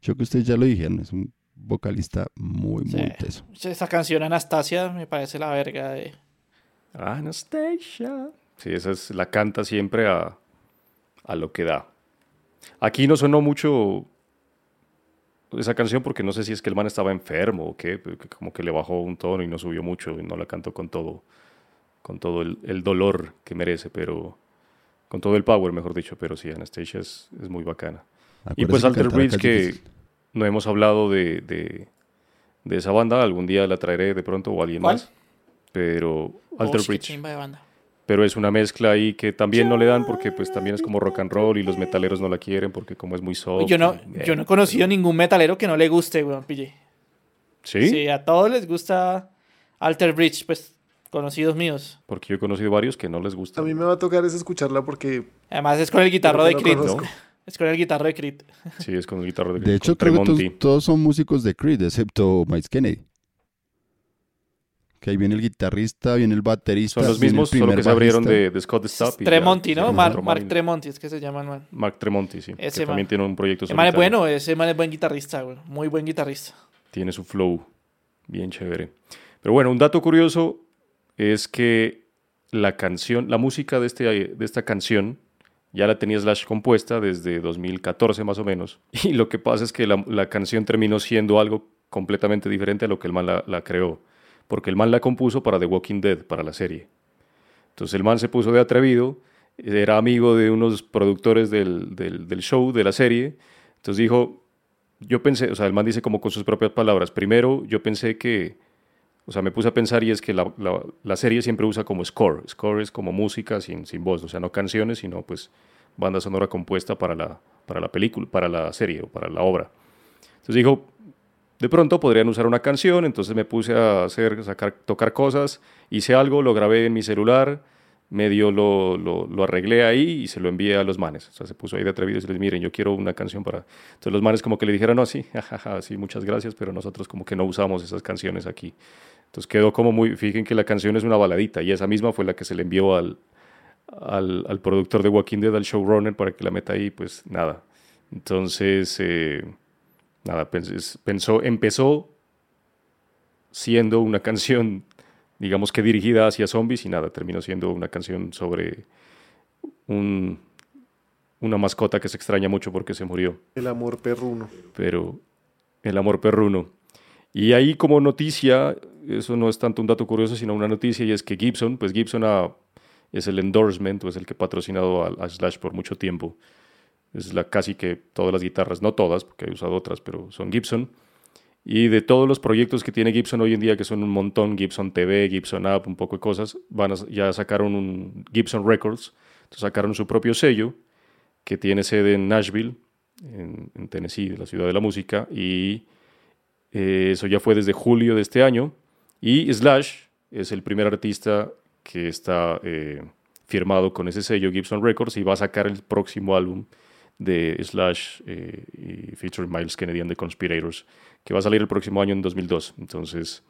yo que ustedes ya lo dijeron es un vocalista muy muy teso. Esa canción Anastasia me parece la verga de... Anastasia. Sí, esa es, la canta siempre a, a lo que da. Aquí no sonó mucho esa canción porque no sé si es que el man estaba enfermo o qué, como que le bajó un tono y no subió mucho y no la cantó con todo, con todo el, el dolor que merece, pero con todo el power, mejor dicho, pero sí, Anastasia es, es muy bacana. Y pues Alter Bridge, que no hemos hablado de, de, de esa banda, algún día la traeré de pronto o alguien ¿Cuál? más, pero Alter Ush, qué Bridge chimba de banda. pero es una mezcla ahí que también no le dan porque pues también es como rock and roll y los metaleros no la quieren porque como es muy soft. Yo no, y, eh, yo no he conocido ningún metalero que no le guste, weón, pille. ¿Sí? Sí, a todos les gusta Alter Bridge, pues, conocidos míos. Porque yo he conocido varios que no les gusta. A mí me va a tocar es escucharla porque Además es con el guitarro de Creed. Es con el guitarro de Creed. Sí, es con el guitarro de de hecho creo que todos, todos son músicos de Creed excepto Miles Kennedy que ahí viene el guitarrista viene el baterista Son los mismos, solo que se abrieron de, de Scott Stapp. ya Tremonti, ¿no? Mar- Mark. Tremonti, es que se llama man. Mark Tremonti, sí. Ese que man. también tiene un proyecto Ese man es bueno, ese man es buen guitarrista, güey. Muy buen guitarrista. Tiene su flow bien chévere. Pero bueno, un dato curioso es que la canción, la música de, este, de esta canción ya la tenía Slash compuesta desde 2014 más o menos. Y lo que pasa es que la, la canción terminó siendo algo completamente diferente a lo que el man la, la creó. Porque el man la compuso para The Walking Dead, para la serie. Entonces el man se puso de atrevido, era amigo de unos productores del, del, show, de la serie. Entonces dijo, yo pensé, o sea, el man dice como con sus propias palabras, primero yo pensé que, o sea, me puse a pensar y es que la, la- la serie siempre usa como score, score es como música sin, sin voz, o sea, no canciones, sino pues banda sonora compuesta para la, para la película, para la serie o para la obra. Entonces dijo, de pronto podrían usar una canción, entonces me puse a hacer, sacar, tocar cosas, hice algo, lo grabé en mi celular, medio lo, lo, lo arreglé ahí y se lo envié a los manes. O sea, se puso ahí de atrevido y se les miren, yo quiero una canción para... Entonces los manes como que le dijeron, no, sí, jajaja, sí, muchas gracias, pero nosotros como que no usamos esas canciones aquí. Entonces quedó como muy, fíjense que la canción es una baladita y esa misma fue la que se le envió al, al, productor de Walking Dead, al showrunner, para que la meta ahí, pues nada. Entonces, eh, nada, pens- pensó, empezó siendo una canción digamos que dirigida hacia zombies y nada, terminó siendo una canción sobre un, una mascota que se extraña mucho porque se murió. El amor perruno. Pero el amor perruno. Y ahí como noticia, eso no es tanto un dato curioso, sino una noticia, y es que Gibson, pues Gibson es el endorsement, o es el que ha patrocinado a, a, Slash por mucho tiempo. Es la, casi que todas las guitarras, no todas, porque he usado otras, pero son Gibson. Y de todos los proyectos que tiene Gibson hoy en día, que son un montón, Gibson TV, Gibson App, un poco de cosas, van a, ya sacaron un Gibson Records, entonces sacaron su propio sello, que tiene sede en Nashville, en, en Tennessee, la ciudad de la música, y eh, eso ya fue desde julio de este año. Y Slash es el primer artista que está eh, firmado con ese sello Gibson Records y va a sacar el próximo álbum de Slash eh, y featuring Miles Kennedy and the Conspirators, que va a salir el próximo año en 2002. Entonces,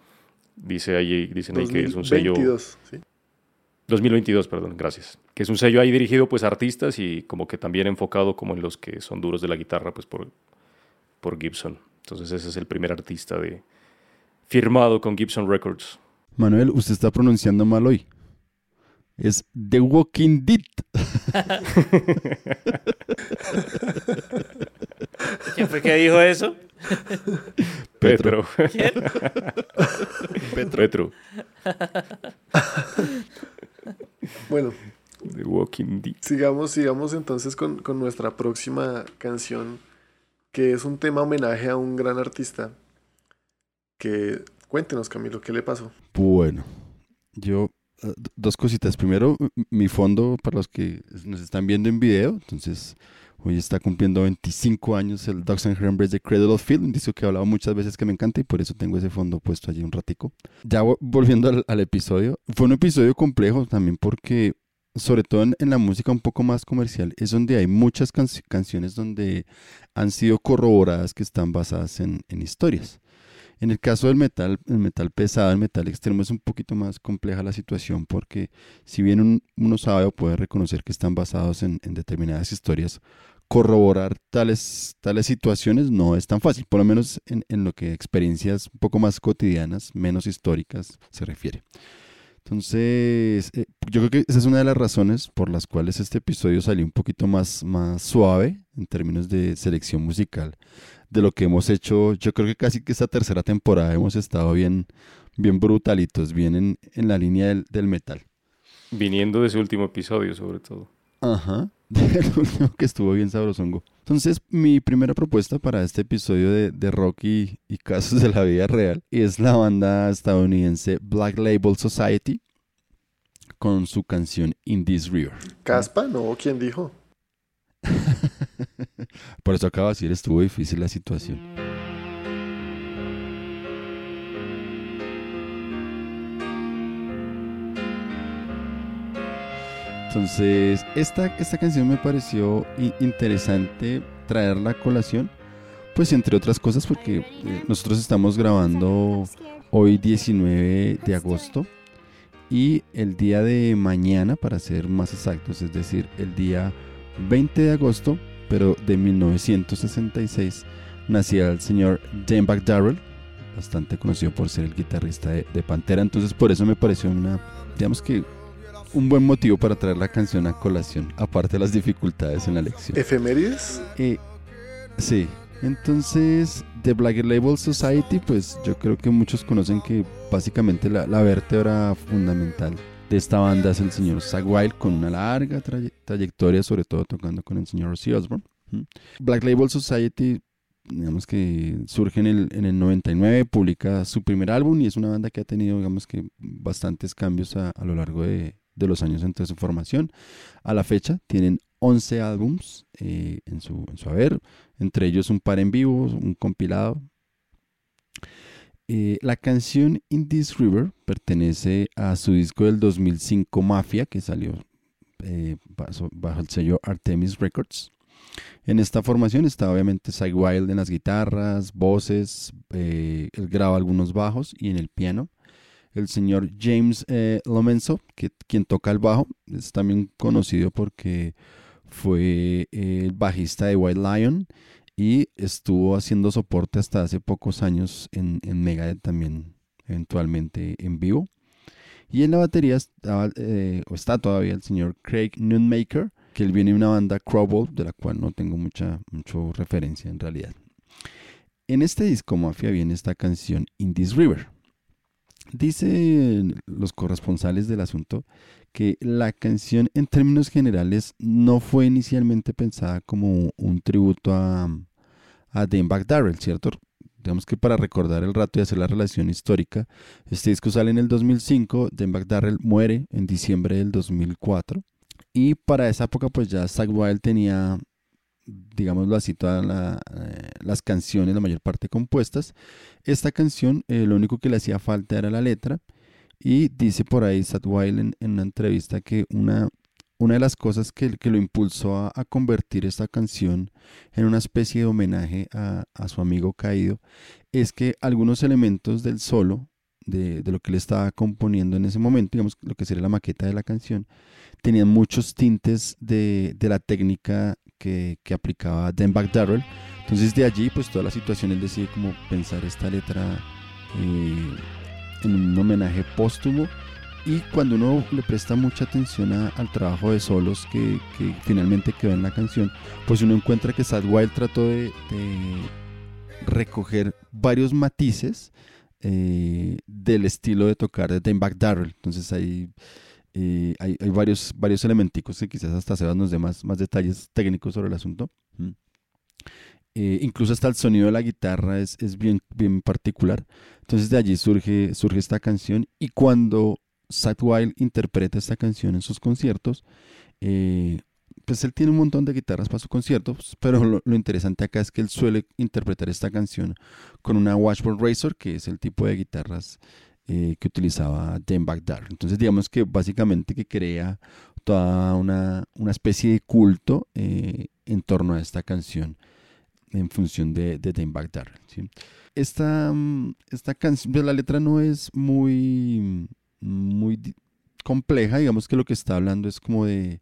dice ahí, dicen ahí que es un sello... 2022, ¿sí? 2022, perdón, gracias. Que es un sello ahí dirigido pues a artistas y como que también enfocado como en los que son duros de la guitarra pues por, por Gibson. Entonces ese es el primer artista de firmado con Gibson Records. Manuel, usted está pronunciando mal hoy. Es The Walking Dead. ¿Quién fue que dijo eso? Petro. ¿Quién? Petro. Bueno, The Walking Dead. sigamos, sigamos entonces con, con nuestra próxima canción, que es un tema homenaje a un gran artista. Que cuéntenos, Camilo, ¿qué le pasó? Bueno, yo dos cositas. Primero, mi fondo para los que nos están viendo en video, entonces hoy está cumpliendo 25 años el Dogs and Remembers de Cradle of Field, un disco que he hablado muchas veces que me encanta y por eso tengo ese fondo puesto allí un ratico. Ya vo- volviendo al, episodio, fue un episodio complejo también porque sobre todo en, la música un poco más comercial, es donde hay muchas canci- canciones donde han sido corroboradas que están basadas en historias. En el caso del metal, el metal pesado, el metal extremo es un poquito más compleja la situación porque si bien un- uno sabe o puede reconocer que están basados en, determinadas historias, corroborar tales, tales situaciones no es tan fácil, por lo menos en, en lo que experiencias un poco más cotidianas, menos históricas se refiere. Entonces, eh, yo creo que esa es una de las razones por las cuales este episodio salió un poquito más, más suave en términos de selección musical de lo que hemos hecho. Yo creo que casi que esta tercera temporada hemos estado bien, bien brutalitos, bien en, en la línea del, del metal. Viniendo de ese último episodio, sobre todo. Ajá, del último que estuvo bien sabrosongo. Entonces, mi primera propuesta para este episodio de, de rock y, y casos de la vida real es la banda estadounidense Black Label Society con su canción In This River. ¿Caspa? No, ¿quién dijo? Por eso acabo de decir, estuvo difícil la situación. Entonces, esta, esta canción me pareció interesante traerla a colación, pues entre otras cosas porque eh, nosotros estamos grabando hoy 19 de agosto y el día de mañana, para ser más exactos, es decir, el día 20 de agosto, pero de 1966, nacía el señor Dimebag Darrell, bastante conocido por ser el guitarrista de, de Pantera, entonces por eso me pareció una, digamos que un buen motivo para traer la canción a colación, aparte de las dificultades en la lección. ¿Efemérides? Eh, sí, entonces The Black Label Society, pues yo creo que muchos conocen que básicamente la, la vértebra fundamental de esta banda es el señor Zach Wild con una larga traye- trayectoria, sobre todo tocando con el señor Ozzy Osbourne. ¿m? Black Label Society, digamos que surge en el, en el 99, publica su primer álbum y es una banda que ha tenido, digamos que, bastantes cambios a, a lo largo de, de los años entre su formación. A la fecha tienen 11 álbums eh, en, su, haber, entre ellos un par en vivo, un compilado. Eh, la canción In This River pertenece a su disco del 2005 Mafia, que salió eh, bajo, bajo el sello Artemis Records. En esta formación está obviamente Cy Wild en las guitarras, voces, eh, él graba algunos bajos y en el piano. El señor James eh, Lomenzo, que, quien toca el bajo, es también conocido porque fue eh, el bajista de White Lion y estuvo haciendo soporte hasta hace pocos años en, Megadeth también, eventualmente en vivo. Y en la batería estaba, eh, está todavía el señor Craig Nunmaker, que él viene de una banda Crowball, de la cual no tengo mucha referencia en realidad. En este disco Mafia viene esta canción In This River. Dicen los corresponsales del asunto que la canción en términos generales no fue inicialmente pensada como un tributo a, a Dimebag Darrell, ¿cierto? Digamos que para recordar el rato y hacer la relación histórica, este disco sale en el 2005, Dimebag Darrell muere en diciembre del 2004 y para esa época pues ya Wild tenía digámoslo así, todas eh, las canciones, la mayor parte compuestas. Esta canción, eh, lo único que le hacía falta era la letra. Y dice por ahí Sad Wild en, una entrevista que una, una de las cosas que, que lo impulsó a, convertir esta canción en una especie de homenaje a, a, su amigo caído es que algunos elementos del solo, de, de lo que él estaba componiendo en ese momento, digamos lo que sería la maqueta de la canción, tenían muchos tintes de, de la técnica que, que aplicaba Dan Darrell. Entonces de allí pues toda la situación él decide como pensar esta letra eh, en un homenaje póstumo y cuando uno le presta mucha atención al trabajo de solos que, que, finalmente quedó en la canción, pues uno encuentra que Sad Wild trató de, recoger varios matices eh, del estilo de tocar de Dimebag Darrell. Entonces ahí hay, varios, varios elementicos que quizás hasta Sebas nos dé más, más detalles técnicos sobre el asunto. Eh, incluso hasta el sonido de la guitarra es, es, bien, bien particular. Entonces de allí surge, surge esta canción y cuando Zach interpreta esta canción en sus conciertos, eh, pues él tiene un montón de guitarras para sus conciertos, pero lo, lo, interesante acá es que él suele interpretar esta canción con una Washboard Razor, que es el tipo de guitarras eh, que utilizaba Dan Bagdad. Entonces digamos que básicamente que crea toda una, una especie de culto eh, en torno a esta canción en función de, de. Esta, mm, esta canción, pues, la letra no es muy, muy compleja, digamos que lo que está hablando es como de,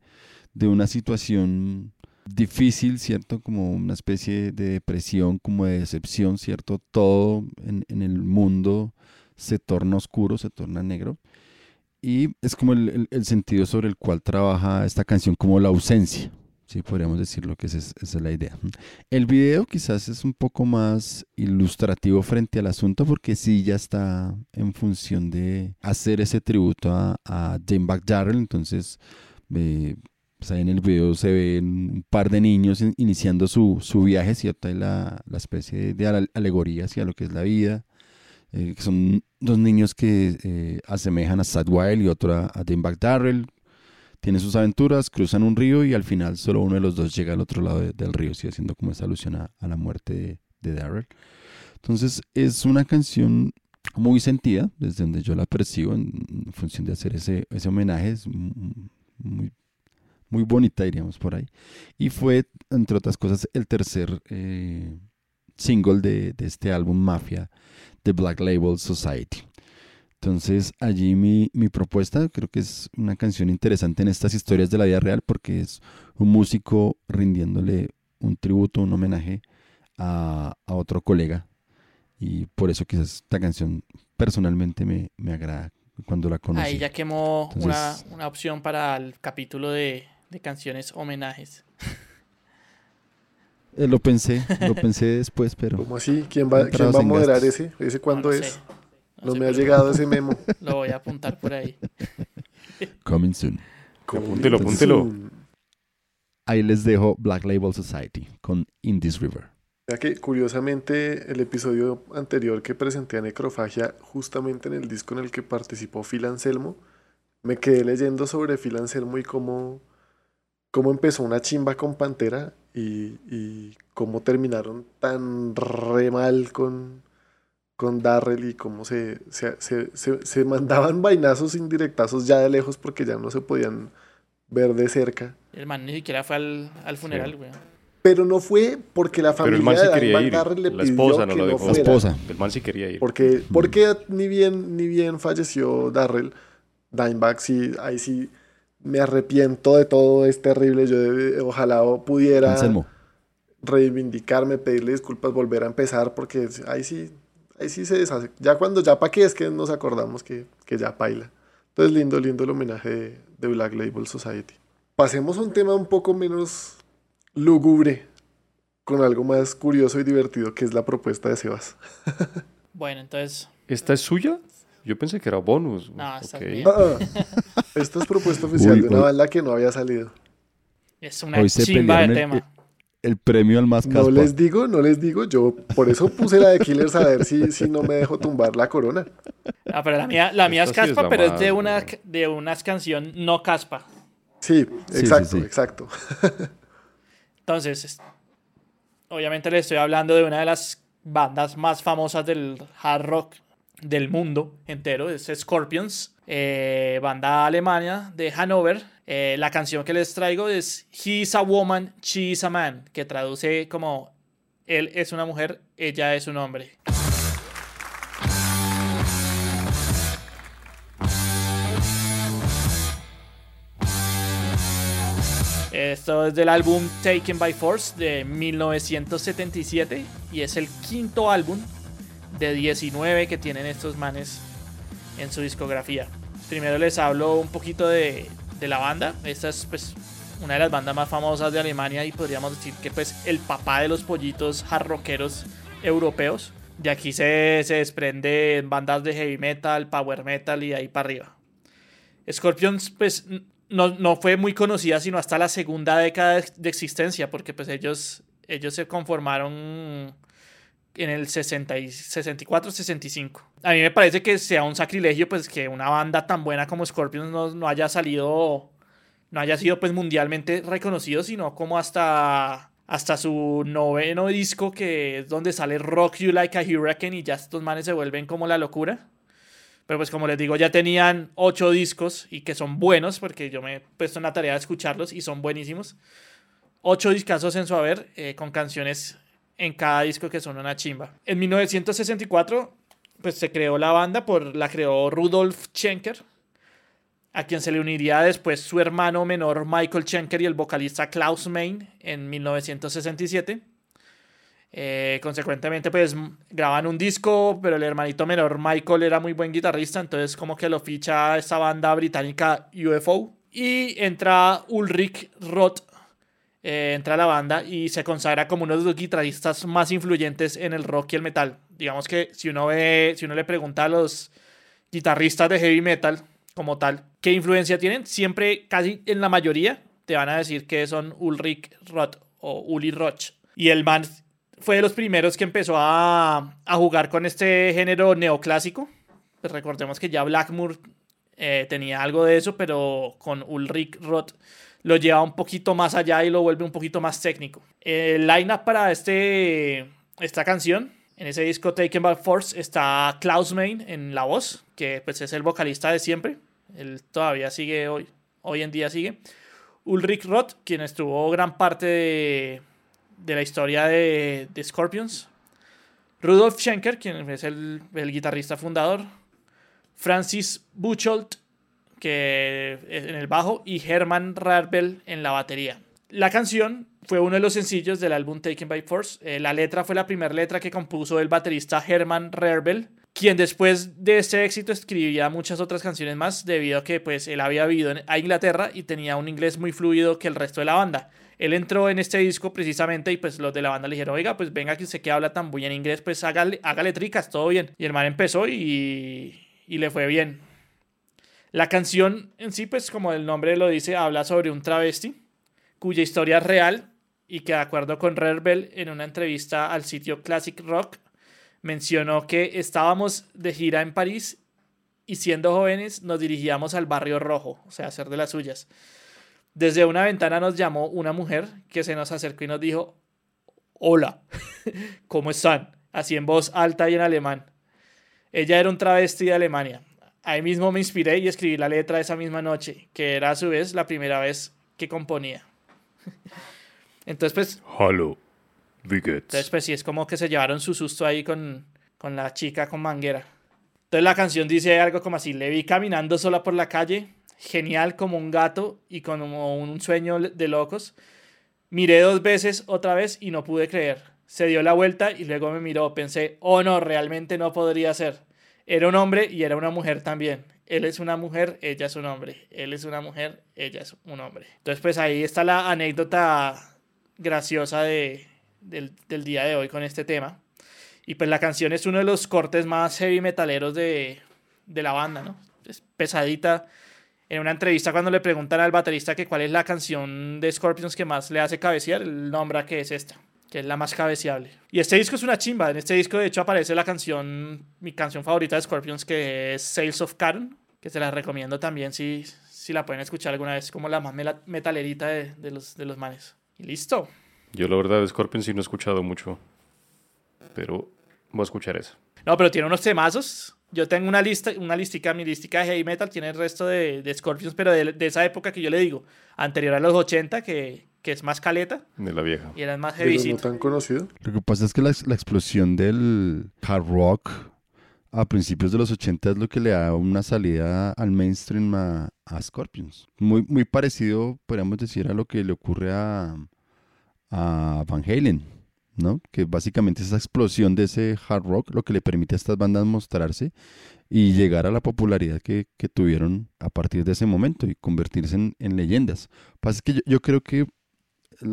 de una situación difícil, ¿cierto? Como una especie de depresión, como de decepción, ¿cierto? Todo en, en el mundo se torna oscuro, se torna negro. Y es como el, sentido sobre el cual trabaja esta canción, como la ausencia. Sí, podríamos decirlo que esa es, la idea. El video quizás es un poco más ilustrativo frente al asunto porque sí ya está en función de hacer ese tributo a, a Jane Darrell. Entonces, eh, pues ahí en el video se ven un par de niños iniciando su, su viaje, ¿cierto? Hay la, la especie de alegoría hacia lo que es la vida. Eh, que son dos niños que eh, asemejan a Sad Wild y otro a, a Darrell. Tienen sus aventuras, cruzan un río y al final solo uno de los dos llega al otro lado del río, ¿sí? haciendo como esa alusión a, la muerte de, Darrell. Entonces es una canción muy sentida, desde donde yo la percibo, en, función de hacer ese, ese homenaje, es muy, muy bonita, diríamos por ahí. Y fue, entre otras cosas, el tercer eh, single de, de, este álbum Mafia The Black Label Society. Entonces allí mi, mi, propuesta creo que es una canción interesante en estas historias de la vida real porque es un músico rindiéndole un tributo, un homenaje a, a otro colega y por eso quizás esta canción personalmente me, me agrada cuando la conocí. Ahí ya quemó una, una, opción para el capítulo de, de canciones homenajes. Eh, lo pensé, lo pensé después, pero. ¿Cómo así? ¿Quién va, ¿quién va a moderar ese? ¿Ese cuándo es? No, me ha llegado ese memo. Lo voy a apuntar por ahí. Coming soon. Apúntelo, apúntelo. Ahí les dejo Black Label Society con In This River. Ya que curiosamente el episodio anterior que presenté a Necrofagia, justamente en el disco en el que participó Phil Anselmo, me quedé leyendo sobre Phil Anselmo y cómo, cómo empezó una chimba con Pantera y, cómo terminaron tan re mal con, con Darrell y cómo se, se, mandaban vainazos indirectazos ya de lejos porque ya no se podían ver de cerca. El man ni siquiera fue al, funeral, güey. Pero no fue porque la familia de Darrell le la esposa no que lo no fuera. La esposa. El man sí quería ir. Porque, porque ni bien, ni bien falleció Darrell, Dimebag sí, ahí sí me arrepiento de todo, es terrible. Yo ojalá pudiera reivindicarme, pedirle disculpas, volver a empezar, porque ahí sí, ahí sí se deshace. Ya cuando ya pa' qué es que nos acordamos que, que ya paila. Entonces, lindo, lindo el homenaje de, de Black Label Society. Pasemos a un tema un poco menos lúgubre, con algo más curioso y divertido, que es la propuesta de Sebas. Bueno, entonces. ¿Esta es suya? Yo pensé que era bonus. No, esta es Ok. mía. Ah, ah. Esta es propuesta oficial Uy, de una uy. banda que no había salido. Es una Hoy chimba de el- tema. El premio al más No caspa. les digo, no les digo, yo por eso puse la de Killers a ver si, si no me dejo tumbar la corona. Ah, pero la mía, la mía es Esta sí es caspa, la pero es de una, de una canción no caspa. Sí, sí, exacto, sí. exacto. Entonces, es- obviamente le estoy hablando de una de las bandas más famosas del hard rock del mundo entero, es Scorpions, eh, banda alemana de Hannover. Eh, la canción que les traigo es He is a woman, she is a man, que traduce como él es una mujer, ella es un hombre. Esto es del álbum Taken by Force de 1977 y es el quinto álbum de 19 que tienen estos manes en su discografía. Primero les hablo un poquito de, de la banda. Esta es pues una de las bandas más famosas de Alemania y podríamos decir que pues el papá de los pollitos hard rockeros europeos. De aquí se, se desprende bandas de heavy metal, power metal y ahí para arriba. Scorpions, pues, no, no fue muy conocida sino hasta la segunda década de existencia, porque pues ellos, ellos se conformaron en el 60 y 64, 65. A mí me parece que sea un sacrilegio, pues, que una banda tan buena como Scorpions no, no haya salido, no haya sido, pues, mundialmente reconocido, sino como hasta, hasta su noveno disco, que es donde sale Rock You Like a Hurricane y ya estos manes se vuelven como la locura. Pero pues como les digo, ya tenían ocho discos y que son buenos, porque yo me he puesto en la tarea de escucharlos y son buenísimos. Ocho discazos en su haber, eh, con canciones en cada disco que son una chimba. En 1964, pues se creó la banda, por, la creó Rudolf Schenker, a quien se le uniría después su hermano menor Michael Schenker y el vocalista Klaus Main en 1967. Eh, consecuentemente, pues graban un disco, pero el hermanito menor Michael era muy buen guitarrista, entonces como que lo ficha esta banda británica UFO. Y entra Ulrich Roth, eh, entra a la banda y se consagra como uno de los guitarristas más influyentes en el rock y el metal. Digamos que si uno ve, si uno le pregunta a los guitarristas de heavy metal como tal, ¿qué influencia tienen? Siempre, casi en la mayoría, te van a decir que son Ulrich Roth o Uli Roth. Y el man fue de los primeros que empezó a, a jugar con este género neoclásico. Pues recordemos que ya Blackmoor eh, tenía algo de eso, pero con Ulrich Roth lo lleva un poquito más allá y lo vuelve un poquito más técnico. El line-up para este, esta canción, en ese disco Taken by Force, está Klaus Main en la voz, que pues es el vocalista de siempre. Él todavía sigue hoy, hoy en día sigue. Ulrich Roth, quien estuvo gran parte de, la historia de, de Scorpions. Rudolf Schenker, quien es el, el guitarrista fundador. Francis Buchholz, que en el bajo, y Herman Rarbel en la batería. La canción fue uno de los sencillos del álbum Taken by Force. Eh, la letra fue la primera letra que compuso el baterista Herman Rarbel, quien después de este éxito escribía muchas otras canciones más debido a que pues él había vivido en, a Inglaterra y tenía un inglés muy fluido que el resto de la banda. Él entró en este disco precisamente y pues los de la banda le dijeron, oiga, pues venga que usted que habla tan bien inglés, pues hágale, hágale tricas, todo bien. Y el man empezó y, y le fue bien. La canción en sí, pues como el nombre lo dice, habla sobre un travesti cuya historia es real y que de acuerdo con Rerbel en una entrevista al sitio Classic Rock mencionó que estábamos de gira en París y siendo jóvenes nos dirigíamos al barrio rojo, o sea, hacer de las suyas. Desde una ventana nos llamó una mujer que se nos acercó y nos dijo, hola, ¿cómo están? Así en voz alta y en alemán. Ella era un travesti de Alemania. Ahí mismo me inspiré y escribí la letra esa misma noche, que era a su vez la primera vez que componía. Entonces, pues, Hallo, wie geht's? entonces, pues sí, es como que se llevaron su susto ahí con, con la chica con manguera. Entonces la canción dice algo como así, le vi caminando sola por la calle, genial como un gato y como un sueño de locos. Miré dos veces otra vez y no pude creer. Se dio la vuelta y luego me miró. Pensé, oh no, realmente no podría ser. Era un hombre y era una mujer también. él es una mujer, ella es un hombre. Él es una mujer, ella es un hombre. Entonces, pues ahí está la anécdota graciosa de, del, del día de hoy con este tema. Y pues la canción es uno de los cortes más heavy metaleros de, de la banda, ¿no? Es pesadita. En una entrevista cuando le preguntan al baterista que cuál es la canción de Scorpions que más le hace cabecear, él nombra que es esta, que es la más cabeceable. Y este disco es una chimba. En este disco de hecho aparece la canción, mi canción favorita de Scorpions, que es Sales of Caron, que se la recomiendo también si, si la pueden escuchar alguna vez, como la más metalerita de, de los, de los manes. Y listo. Yo la verdad de Scorpion sí no he escuchado mucho, pero voy a escuchar eso. No, pero tiene unos temazos. Yo tengo una lista, una listica, mi listica de heavy metal tiene el resto de, de Scorpions, pero de, de esa época que yo le digo, anterior a los 80, que, que es más caleta De la vieja. y eran más Pero no tan conocido. Lo que pasa es que la, la explosión del hard rock a principios de los 80 es lo que le da una salida al mainstream a, a Scorpions. Muy, muy parecido, podríamos decir, a lo que le ocurre a, a Van Halen, ¿no? Que básicamente esa explosión de ese hard rock lo que le permite a estas bandas mostrarse y llegar a la popularidad que, que tuvieron a partir de ese momento y convertirse en, en leyendas. Pasa es que yo, yo creo que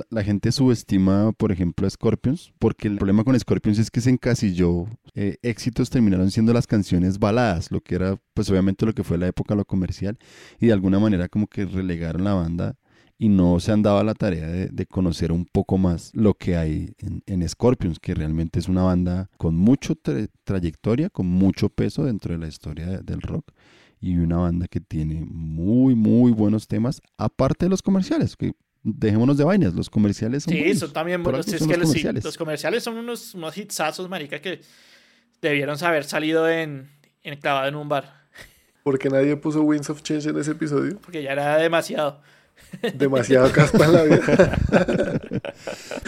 la, gente subestima, por ejemplo, a Scorpions, porque el problema con Scorpions es que se encasilló. eh, éxitos terminaron siendo las canciones baladas, lo que era, pues obviamente lo que fue la época, lo comercial, y de alguna manera como que relegaron la banda y no se han dado a la tarea de, conocer un poco más lo que hay en, Scorpions, que realmente es una banda con mucho tra- trayectoria, con mucho peso dentro de la historia de- del rock y una banda que tiene muy, muy buenos temas, aparte de los comerciales, que dejémonos de vainas, los comerciales son Sí, buenos, son también por buenos. algo Es que los sí, comerciales. los comerciales son unos, unos hitsazos, marica, que debieron haber salido en, en clavado en un bar, Porque nadie puso Winds of Change en ese episodio. porque ya era demasiado. Demasiado caspa en la vida.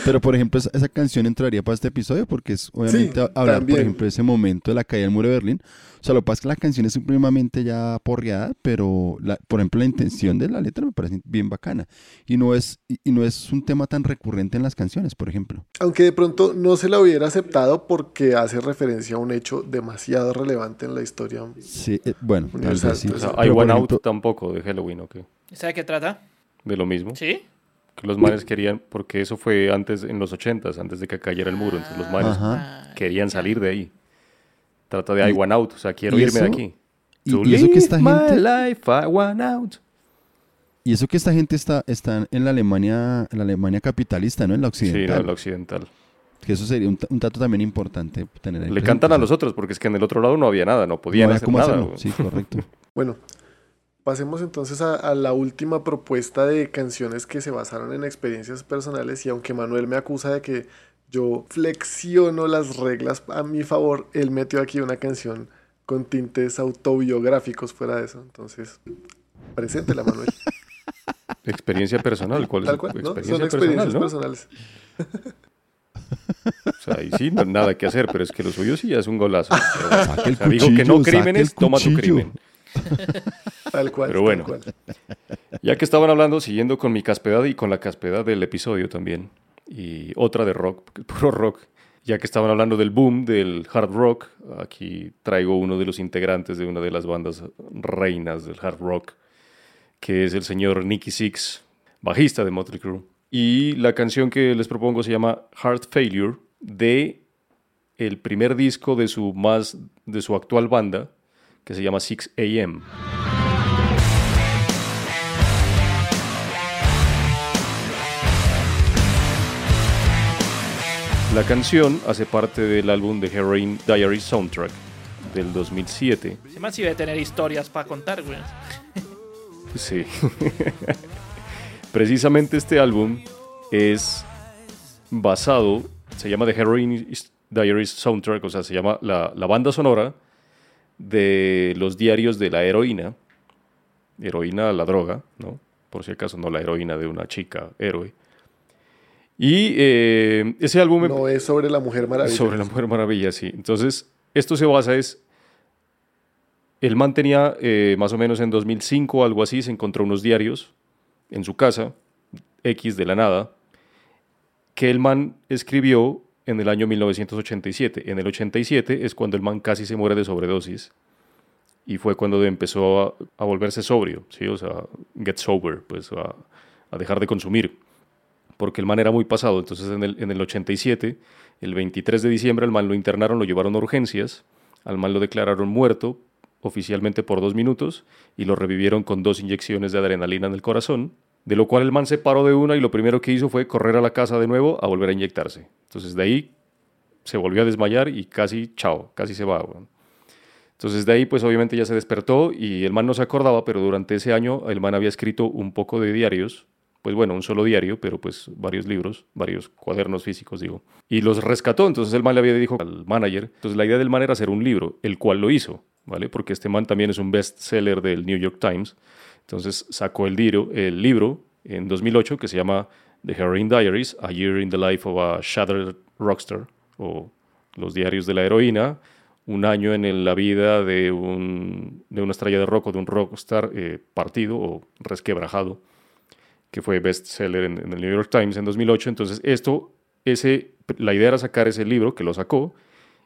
Pero, por ejemplo, esa, esa canción entraría para este episodio porque es obviamente Sí, hablar, por ejemplo, de ese momento de la caída del muro de Berlín. O sea, lo que pasa es que la canción es supremamente ya porreada, pero, la, por ejemplo, la intención de la letra me parece bien bacana. Y no, es, y, y no es un tema tan recurrente en las canciones, por ejemplo. Aunque de pronto no se la hubiera aceptado porque hace referencia a un hecho demasiado relevante en la historia. Sí, eh, bueno, tal Universal, vez sí. pues, por One ejemplo, Out tampoco de Halloween, ¿o qué? ¿Sabe qué trata? De lo mismo. ¿Sí? Que los manes querían, porque eso fue antes, en los 80s, antes de que cayera el muro. Entonces los manes Ajá. Ah, querían ya. salir de ahí. Trata de I One Out, o sea, quiero irme de aquí. y- To y eso que esta my gente- life, I want out. Y eso que esta gente está, está en la Alemania, en la Alemania capitalista, ¿no? En la Sí, occidental. no, el occidental. Que eso sería un, un dato también importante tener ahí Le presente, cantan a los otros, porque es que en el otro lado no había nada, no podían no había hacer cómo nada. Sí, correcto. Bueno, pasemos entonces a, a la última propuesta de canciones que se basaron en experiencias personales y aunque Manuel me acusa de que yo flexiono las reglas a mi favor, él metió aquí una canción con tintes autobiográficos fuera de eso. Entonces, preséntela, Manuel. Experiencia personal, ¿cuál es Tal cual, ¿no? experiencia Son experiencias personal, ¿no? personales. O sea, ahí sí, no, nada que hacer, pero es que lo suyo sí ya es un golazo. Pero bueno, Saque el o sea, dijo que cuchillo, no crímenes, toma tu cuchillo. crimen. Tal cual. Pero tal bueno. cual. Ya que estaban hablando, siguiendo con mi caspedad y con la caspedad del episodio también, y otra de rock, puro rock, ya que estaban hablando del boom del hard rock, aquí traigo uno de los integrantes de una de las bandas reinas del hard rock, que es el señor Nicky Six, bajista de Motley Crue. Y la canción que les propongo se llama Heart Failure, de el primer disco de su, más, de su actual banda, que se llama 6 AM. La canción hace parte del álbum The Heroin Diary Soundtrack del 2007. Ese man sí debe tener historias para contar, güey. Sí. Precisamente este álbum es basado, se llama The Heroin Diary Soundtrack, o sea, se llama la, la banda sonora de los diarios de la heroína. Heroína, la droga, ¿no? Por si acaso, no la heroína de una chica héroe. Y eh, ese álbum... No es sobre la Mujer Maravilla. Sobre la Mujer Maravilla, sí. Entonces, esto se basa es... El man tenía eh, más o menos en 2005 o algo así, se encontró unos diarios en su casa, X de la nada, que el man escribió en el año 1987. En el 87 es cuando el man casi se muere de sobredosis y fue cuando empezó a, a volverse sobrio, ¿sí? O sea, get sober, pues a, a, dejar de consumir, porque el man era muy pasado. Entonces en el, en el 87, el 23 de diciembre, al man lo internaron, lo llevaron a urgencias, al man lo declararon muerto oficialmente por dos minutos y lo revivieron con dos inyecciones de adrenalina en el corazón, de lo cual el man se paró de una y lo primero que hizo fue correr a la casa de nuevo a volver a inyectarse. Entonces de ahí se volvió a desmayar y casi, chao, casi se va. Entonces de ahí pues obviamente ya se despertó y el man no se acordaba, pero durante ese año el man había escrito un poco de diarios, pues bueno, un solo diario, pero pues varios libros, varios cuadernos físicos digo, y los rescató, entonces el man le había dicho al manager, entonces la idea del man era hacer un libro, el cual lo hizo, ¿vale? Porque este man también es un bestseller del New York Times, entonces sacó el, libro, el libro en 2008 que se llama The Heroine Diaries, A Year in the Life of a Shattered Rockstar, o Los Diarios de la Heroína, un año en la vida de, un, de una estrella de rock o de un rockstar eh, partido o resquebrajado, que fue bestseller en, en el New York Times en 2008. Entonces, esto, ese, la idea era sacar ese libro, que lo sacó,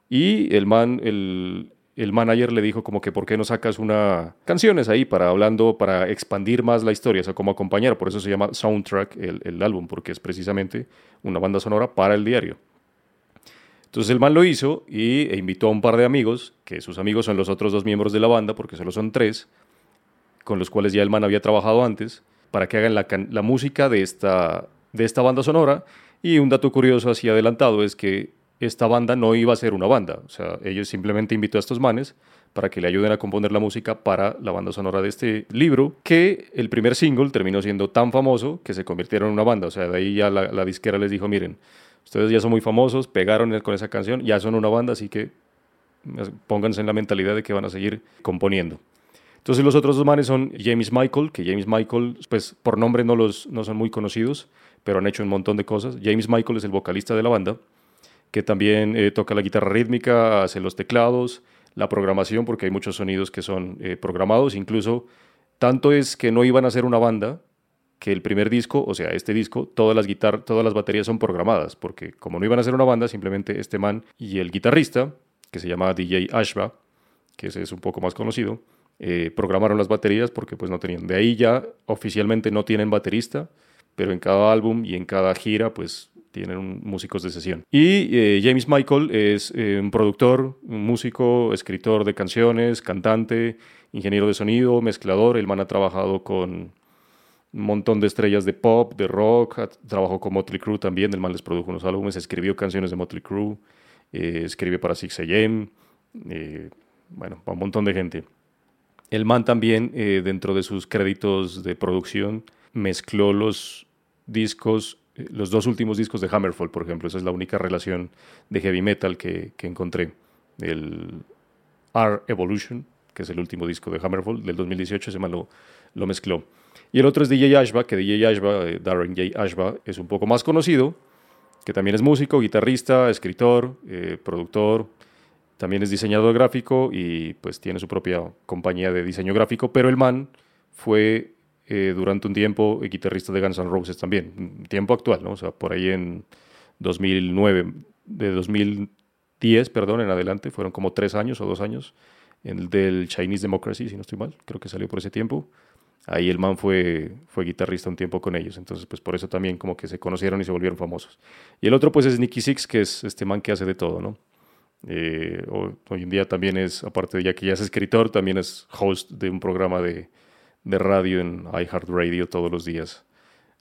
y el man, el, el manager le dijo como que por qué no sacas una canciones ahí para hablando, para expandir más la historia, o sea, como acompañar, por eso se llama soundtrack el, el álbum, porque es precisamente una banda sonora para el diario. Entonces el man lo hizo y e invitó a un par de amigos, que sus amigos son los otros dos miembros de la banda, porque solo son tres, con los cuales ya el man había trabajado antes, para que hagan la, música de esta, de esta banda sonora. Y un dato curioso así adelantado es que esta banda no iba a ser una banda, o sea, ellos simplemente invitó a estos manes para que le ayuden a componer la música para la banda sonora de este libro, que el primer single terminó siendo tan famoso que se convirtieron en una banda, o sea, de ahí ya la, la disquera les dijo, miren, Ustedes ya son muy famosos, pegaron con esa canción, ya son una banda, así que pónganse en la mentalidad de que van a seguir componiendo. Entonces los otros dos manes son James Michael, que James Michael, pues por nombre no, los, no son muy conocidos, pero han hecho un montón de cosas. James Michael es el vocalista de la banda, que también eh, toca la guitarra rítmica, hace los teclados, la programación, porque hay muchos sonidos que son eh, programados, incluso tanto es que no iban a ser una banda, que el primer disco, o sea, este disco, todas las guitarras, todas las baterías son programadas, porque como no iban a ser una banda, simplemente este man y el guitarrista, que se llama DJ Ashba, que ese es un poco más conocido, eh, programaron las baterías porque pues no tenían. De ahí ya oficialmente no tienen baterista, pero en cada álbum y en cada gira pues tienen músicos de sesión. Y eh, James Michael es eh, un productor, un músico, escritor de canciones, cantante, ingeniero de sonido, mezclador. El man ha trabajado con un montón de estrellas de pop, de rock, trabajó con Motley Crue también, el man les produjo unos álbumes, escribió canciones de Motley Crue, escribe para 6am, eh, bueno, para un montón de gente. El man también, eh, dentro de sus créditos de producción, mezcló los discos, eh, los dos últimos discos de Hammerfall, por ejemplo, esa es la única relación de heavy metal que, encontré. El R Evolution, que es el último disco de Hammerfall del 2018, ese man lo, mezcló. Y el otro es DJ Ashba, que DJ Ashba, eh, Darren J. Ashba, es un poco más conocido, que también es músico, guitarrista, escritor, productor, también es diseñador gráfico y pues tiene su propia compañía de diseño gráfico, pero el man fue eh, durante un tiempo guitarrista de Guns N' Roses también, tiempo actual, ¿no? O sea, por ahí en 2009, de 2010, perdón, en adelante, fueron como tres años o dos años, en el del Chinese Democracy, si no estoy mal, creo que salió por ese tiempo ahí el man fue, fue guitarrista un tiempo con ellos, entonces pues por eso también como que se conocieron y se volvieron famosos. Y el otro pues es Nicky Six, que es este man que hace de todo, ¿no? Eh, hoy en día también es, aparte de ya que ya es escritor, también es host de un programa de, de radio en iHeartRadio todos los días,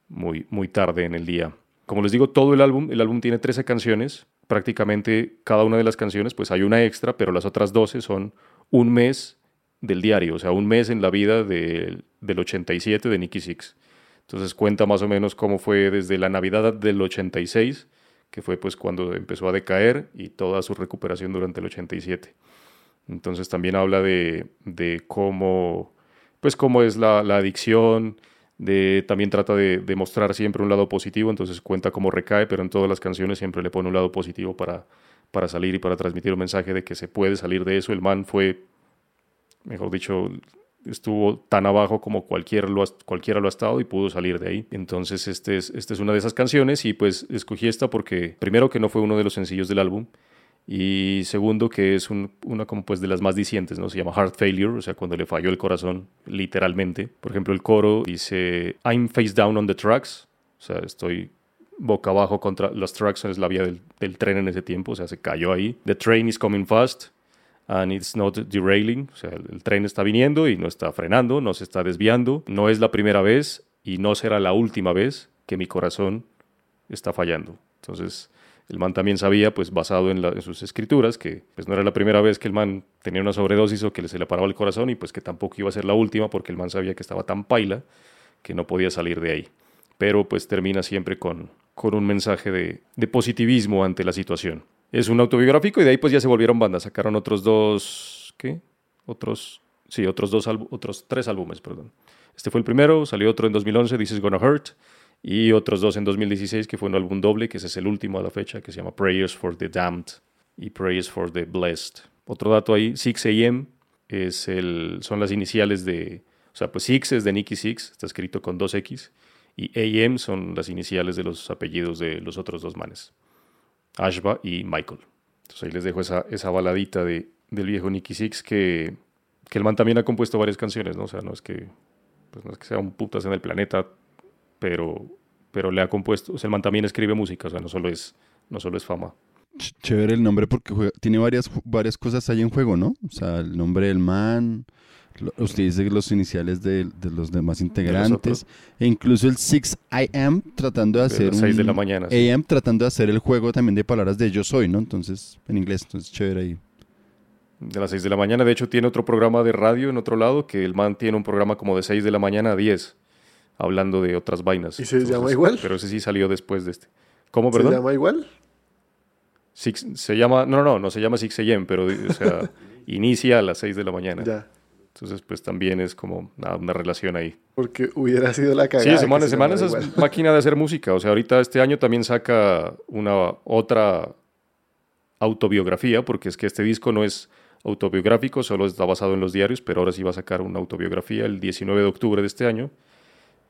muy, muy tarde en el día. Como les digo, todo el álbum, el álbum tiene 13 canciones, prácticamente cada una de las canciones, pues hay una extra, pero las otras 12 son un mes del diario, o sea, un mes en la vida del 87 de Nicky Six. Entonces cuenta más o menos cómo fue desde la Navidad del 86, que fue pues cuando empezó a decaer, y toda su recuperación durante el 87. Entonces también habla de, de cómo, pues cómo es la, adicción, de, también trata de, de, mostrar siempre un lado positivo, entonces cuenta cómo recae, pero en todas las canciones siempre le pone un lado positivo para, para salir y para transmitir un mensaje de que se puede salir de eso. El man fue mejor dicho, estuvo tan abajo como cualquiera lo, ha, estado y pudo salir de ahí. Entonces, este es, este es una de esas canciones y pues escogí esta porque primero que no fue uno de los sencillos del álbum Y segundo, que es un- una como pues de las más dicientes, ¿no? Se llama Heart Failure, o sea, cuando le falló el corazón, literalmente. Por ejemplo, el coro dice, I'm face down on the tracks, o sea, estoy boca abajo contra los tracks, es la vía del, del tren en ese tiempo, o sea, se cayó ahí. The train is coming fast and it's not derailing, o sea, el, tren está viniendo y no está frenando, no se está desviando. No es la primera vez y no será la última vez que mi corazón está fallando. Entonces, el man también sabía, pues basado en, la- en sus escrituras, que pues no era la primera vez que el man tenía una sobredosis o que se le paraba el corazón y pues que tampoco iba a ser la última porque el man sabía que estaba tan paila que no podía salir de ahí. Pero pues termina siempre con, con un mensaje de, de positivismo ante la situación. Es un autobiográfico y de ahí pues ya se volvieron bandas. Sacaron otros dos, ¿qué? Otros, sí, otros dos, otros tres álbumes, perdón. Este fue el primero, salió otro en 2011, This is Gonna Hurt, y otros dos en 2016, que fue un álbum doble, que ese es el último a la fecha, que se llama Prayers for the Damned y Prayers for the Blessed. Otro dato ahí, 6 AM es el, son las iniciales de, o sea, pues Six es de Nicky Six, está escrito con dos X, y AM son las iniciales de los apellidos de los otros dos manes, Ashba y Michael. Entonces ahí les dejo esa, esa baladita de, del viejo Nicky Six que, que el man también ha compuesto varias canciones, ¿no? O sea, no es que, pues no es que sea un putas en el planeta, pero, pero le ha compuesto, o sea, el man también escribe música, o sea, no solo es, no solo es fama. Ch- Chévere el nombre porque tiene varias, varias cosas ahí en juego, ¿no? O sea, el nombre del man, usted dice los iniciales de, de los demás integrantes, e incluso el 6 AM tratando de De hacer las 6 de la mañana. sí. AM tratando de hacer el juego también de palabras de yo soy, ¿no? Entonces, en inglés, entonces chévere ahí. De las 6 de la mañana. De hecho, tiene otro programa de radio en otro lado, que el man tiene un programa como de 6 de la mañana a 10, hablando de otras vainas. ¿Y se llama igual? Pero ese sí salió después de este. ¿Cómo, ¿Se perdón? llama igual? Six- se llama, no, no, no, no se llama 6 AM, pero o sea, inicia a las 6 de la mañana. Ya. Entonces, pues también es como nada, una relación ahí. Porque hubiera sido la cagada. Sí, semana, se semana es máquina de hacer música. O sea, ahorita este año también saca una otra autobiografía, porque es que este disco no es autobiográfico, solo está basado en los diarios, pero ahora sí va a sacar una autobiografía el 19 de octubre de este año,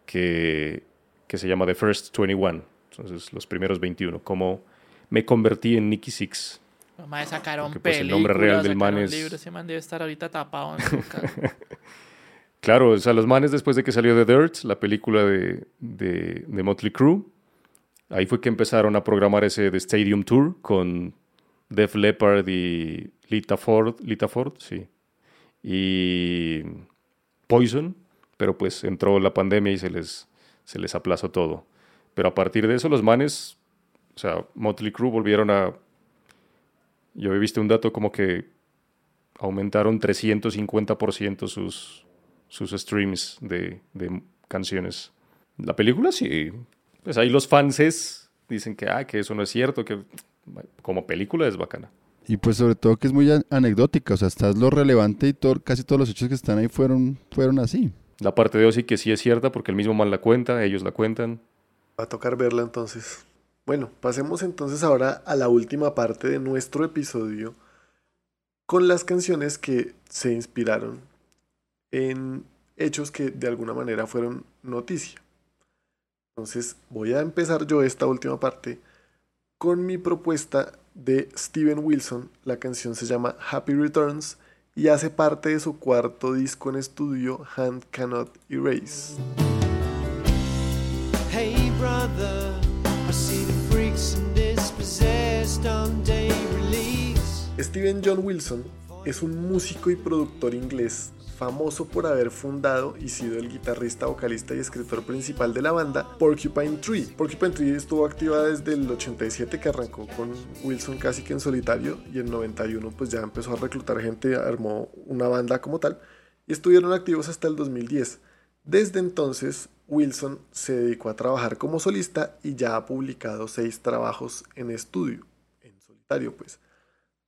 que, que se llama The First 21, entonces los primeros 21, como me convertí en Nicky Six. Mamá, sacaron Porque, pues, el películas, nombre real del man es- libros, ese man debe estar ahorita tapado en su casa. Claro, o sea, los manes después de que salió The Dirt, la película de, de, de Motley Crue, ahí fue que empezaron a programar ese The Stadium Tour con Def Leppard y Lita Ford, Lita Ford, sí, y Poison, pero pues entró la pandemia y se les, se les aplazó todo. Pero a partir de eso los manes, o sea, Motley Crue volvieron a... Yo he visto un dato como que aumentaron 350% sus, sus streams de, de canciones. La película sí. Pues ahí los fanses dicen que, ah, que eso no es cierto, que como película es bacana. Y pues sobre todo que es muy anecdótica, o sea, está lo relevante y todo, casi todos los hechos que están ahí fueron, fueron así. La parte de Ozzy que sí es cierta porque el mismo man la cuenta, ellos la cuentan. Va a tocar verla entonces. Bueno, pasemos entonces ahora a la última parte de nuestro episodio con las canciones que se inspiraron en hechos que de alguna manera fueron noticia. Entonces voy a empezar yo esta última parte con mi propuesta de Steven Wilson. La canción se llama Happy Returns y hace parte de su cuarto disco en estudio Hand Cannot Erase. Hey brother, Steven John Wilson es un músico y productor inglés famoso por haber fundado y sido el guitarrista, vocalista y escritor principal de la banda Porcupine Tree. Porcupine Tree estuvo activa desde el 87 que arrancó con Wilson casi que en solitario y en 91 pues ya empezó a reclutar gente, armó una banda como tal y estuvieron activos hasta el 2010. Desde entonces Wilson se dedicó a trabajar como solista y ya ha publicado seis trabajos en estudio, pues.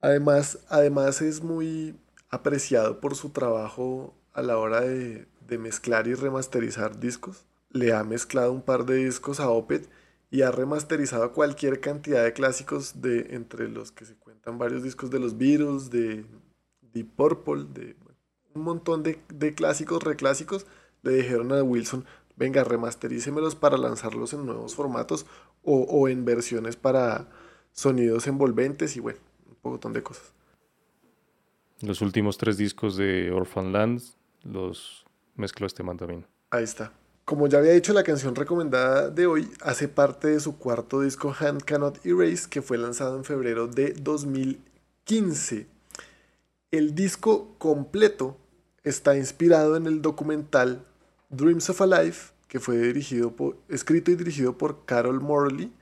Además, además es muy apreciado por su trabajo a la hora de, mezclar y remasterizar discos. Le ha mezclado un par de discos a Opeth y ha remasterizado cualquier cantidad de clásicos de entre los que se cuentan varios discos de los Beatles, de Deep Purple, de bueno, un montón de, clásicos, reclásicos. Le dijeron a Wilson, venga, remasterícemelos para lanzarlos en nuevos formatos o en versiones para sonidos envolventes y bueno, montón de cosas. Los últimos tres discos de Orphan Land los mezcló este man también. Ahí está. Como ya había dicho, la canción recomendada de hoy hace parte de su cuarto disco Hand Cannot Erase, que fue lanzado en febrero de 2015. El disco completo está inspirado en el documental Dreams of a Life, que fue dirigido por, escrito y dirigido por Carol Morley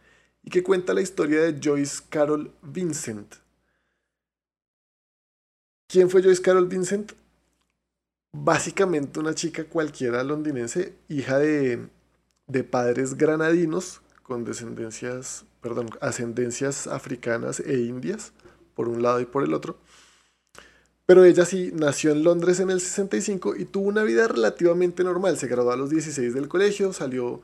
y que cuenta la historia de Joyce Carol Vincent. ¿Quién fue Joyce Carol Vincent? Básicamente una chica cualquiera londinense, hija de, de padres granadinos con descendencias, perdón, ascendencias africanas e indias, por un lado y por el otro. Pero ella sí nació en Londres en el 65 y tuvo una vida relativamente normal. Se graduó a los 16 del colegio, salió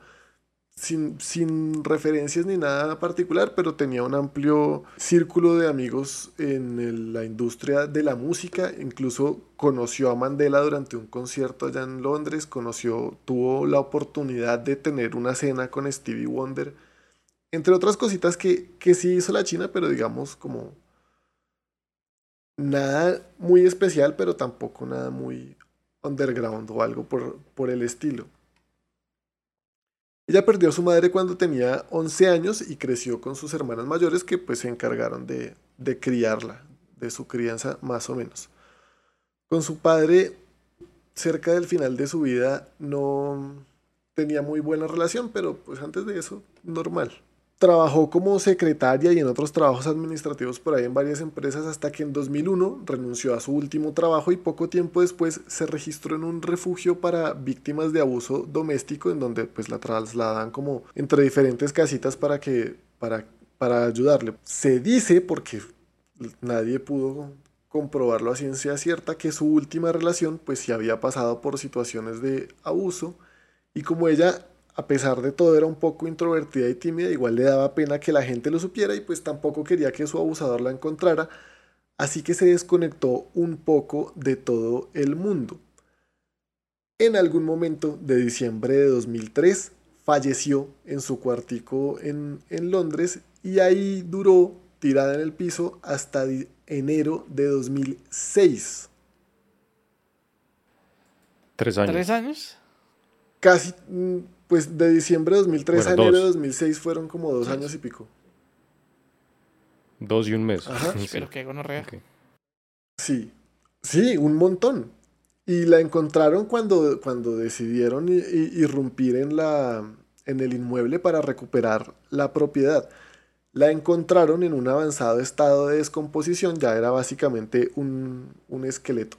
sin, sin referencias ni nada particular, pero tenía un amplio círculo de amigos en la industria de la música. Incluso conoció a Mandela durante un concierto allá en Londres, conoció, tuvo la oportunidad de tener una cena con Stevie Wonder, entre otras cositas que, que sí hizo la China, pero digamos como nada muy especial, pero tampoco nada muy underground o algo por, por el estilo. Ella perdió a su madre cuando tenía 11 años y creció con sus hermanas mayores que pues se encargaron de, de criarla, de su crianza más o menos. Con su padre, cerca del final de su vida, no tenía muy buena relación, pero pues antes de eso, normal. Trabajó como secretaria y en otros trabajos administrativos por ahí en varias empresas hasta que en 2001 renunció a su último trabajo y poco tiempo después se registró en un refugio para víctimas de abuso doméstico en donde pues la trasladan como entre diferentes casitas para que para para ayudarle. Se dice porque nadie pudo comprobarlo a ciencia cierta que su última relación pues sí había pasado por situaciones de abuso y como ella a pesar de todo era un poco introvertida y tímida, igual le daba pena que la gente lo supiera y pues tampoco quería que su abusador la encontrara, así que se desconectó un poco de todo el mundo. En algún momento de diciembre de 2003 falleció en su cuartico en, en Londres y ahí duró tirada en el piso hasta enero de 2006. Tres años. ¿Tres años? Casi, mm, pues de diciembre de 2003 Bueno, a enero de dos. 2006 fueron como dos años y pico. Dos y un mes. Ajá. Sí. Pero qué gonorrea. Ok. Sí, sí, un montón. Y la encontraron cuando, cuando decidieron i- i- irrumpir en, la, en el inmueble para recuperar la propiedad. La encontraron en un avanzado estado de descomposición, ya era básicamente un, un esqueleto.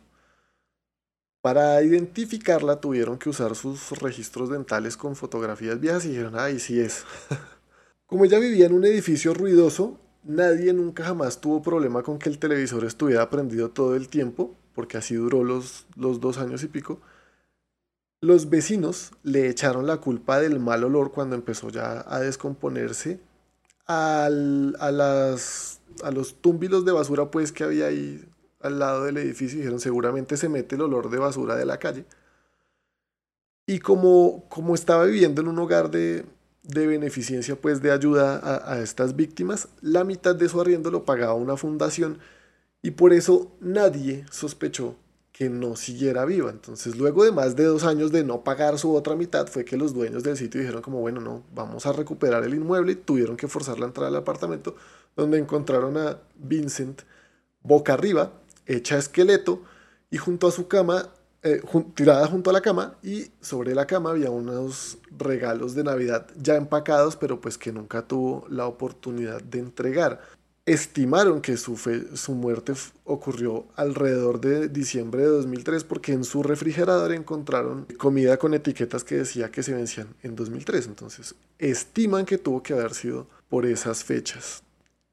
Para identificarla tuvieron que usar sus registros dentales con fotografías viejas y dijeron, ay, sí es. Como ella vivía en un edificio ruidoso, nadie nunca jamás tuvo problema con que el televisor estuviera prendido todo el tiempo, porque así duró los, los dos años y pico. Los vecinos le echaron la culpa del mal olor cuando empezó ya a descomponerse al- a, las, a los túmbilos de basura pues que había ahí al lado del edificio y dijeron seguramente se mete el olor de basura de la calle. Y como, como estaba viviendo en un hogar de, de beneficencia, pues de ayuda a, estas víctimas, la mitad de su arriendo lo pagaba una fundación y por eso nadie sospechó que no siguiera viva. Entonces, luego de más de dos años de no pagar su otra mitad, fue que los dueños del sitio dijeron como, bueno, no, vamos a recuperar el inmueble tuvieron que forzar la entrada al apartamento, donde encontraron a Vincent boca arriba, hecha esqueleto, y junto a su cama, eh, tirada junto a la cama, y sobre la cama había unos regalos de Navidad ya empacados, pero pues que nunca tuvo la oportunidad de entregar. Estimaron que su, su muerte ocurrió alrededor de diciembre de 2003 porque en su refrigerador encontraron comida con etiquetas que decía que se vencían en 2003. Entonces, estiman que tuvo que haber sido por esas fechas.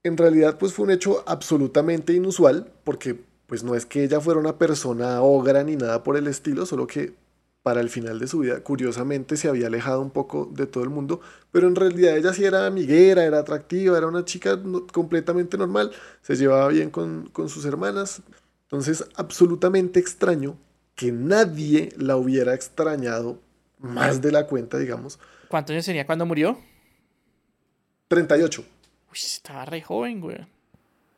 En realidad, pues fue un hecho absolutamente inusual porque pues no es que ella fuera una persona ogra ni nada por el estilo, solo que para el final de su vida, curiosamente, se había alejado un poco de todo el mundo, pero en realidad ella sí era amiguera, era atractiva, era una chica no- completamente normal, se llevaba bien con, con sus hermanas. Entonces, absolutamente extraño que nadie la hubiera extrañado más de la cuenta, digamos. ¿Cuántos años tenía cuando murió? 38. Uy, estaba re joven, güey.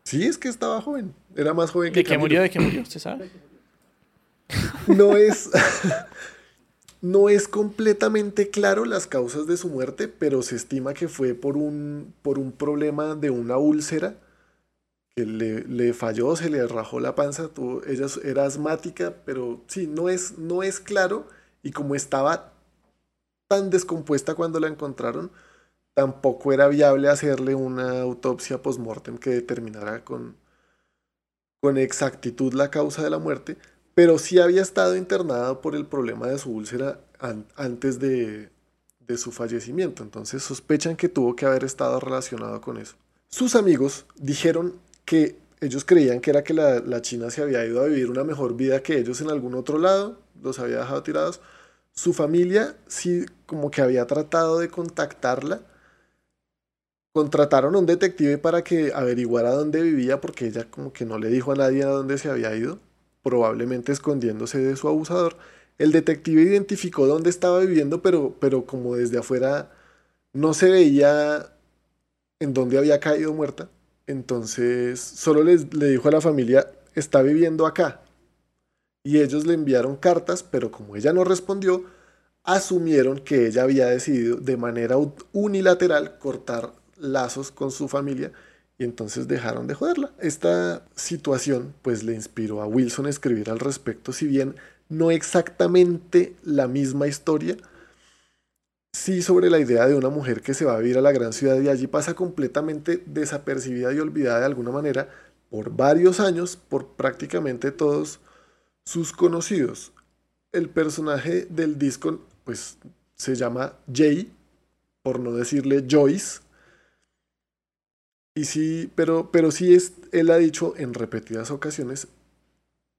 Sí, es que estaba joven. Era más joven que ¿De qué murió? ¿De qué murió? ¿Usted sabe? No es, no es completamente claro las causas de su muerte, pero se estima que fue por un, por un problema de una úlcera que le, le falló, se le rajó la panza. tuvo- ella era asmática, pero sí, no es, no es claro. Y como estaba tan descompuesta cuando la encontraron, tampoco era viable hacerle una autopsia post-mortem que determinara con, con exactitud la causa de la muerte pero sí había estado internado por el problema de su úlcera an- antes de, de su fallecimiento, entonces sospechan que tuvo que haber estado relacionado con eso. Sus amigos dijeron que ellos creían que era que la, la China se había ido a vivir una mejor vida que ellos en algún otro lado, los había dejado tirados. Su familia sí como que había tratado de contactarla. Contrataron a un detective para que averiguara dónde vivía porque ella como que no le dijo a nadie a dónde se había ido probablemente escondiéndose de su abusador. El detective identificó dónde estaba viviendo, pero, pero como desde afuera no se veía en dónde había caído muerta, entonces solo les, le dijo a la familia, está viviendo acá. Y ellos le enviaron cartas, pero como ella no respondió, asumieron que ella había decidido de manera unilateral cortar lazos con su familia y entonces dejaron de joderla. Esta situación pues le inspiró a Wilson a escribir al respecto, si bien no exactamente la misma historia, sí sobre la idea de una mujer que se va a vivir a la gran ciudad y allí pasa completamente desapercibida y olvidada de alguna manera por varios años por prácticamente todos sus conocidos. El personaje del disco pues se llama Jay, por no decirle Joyce, y sí, pero, pero sí es, él ha dicho en repetidas ocasiones,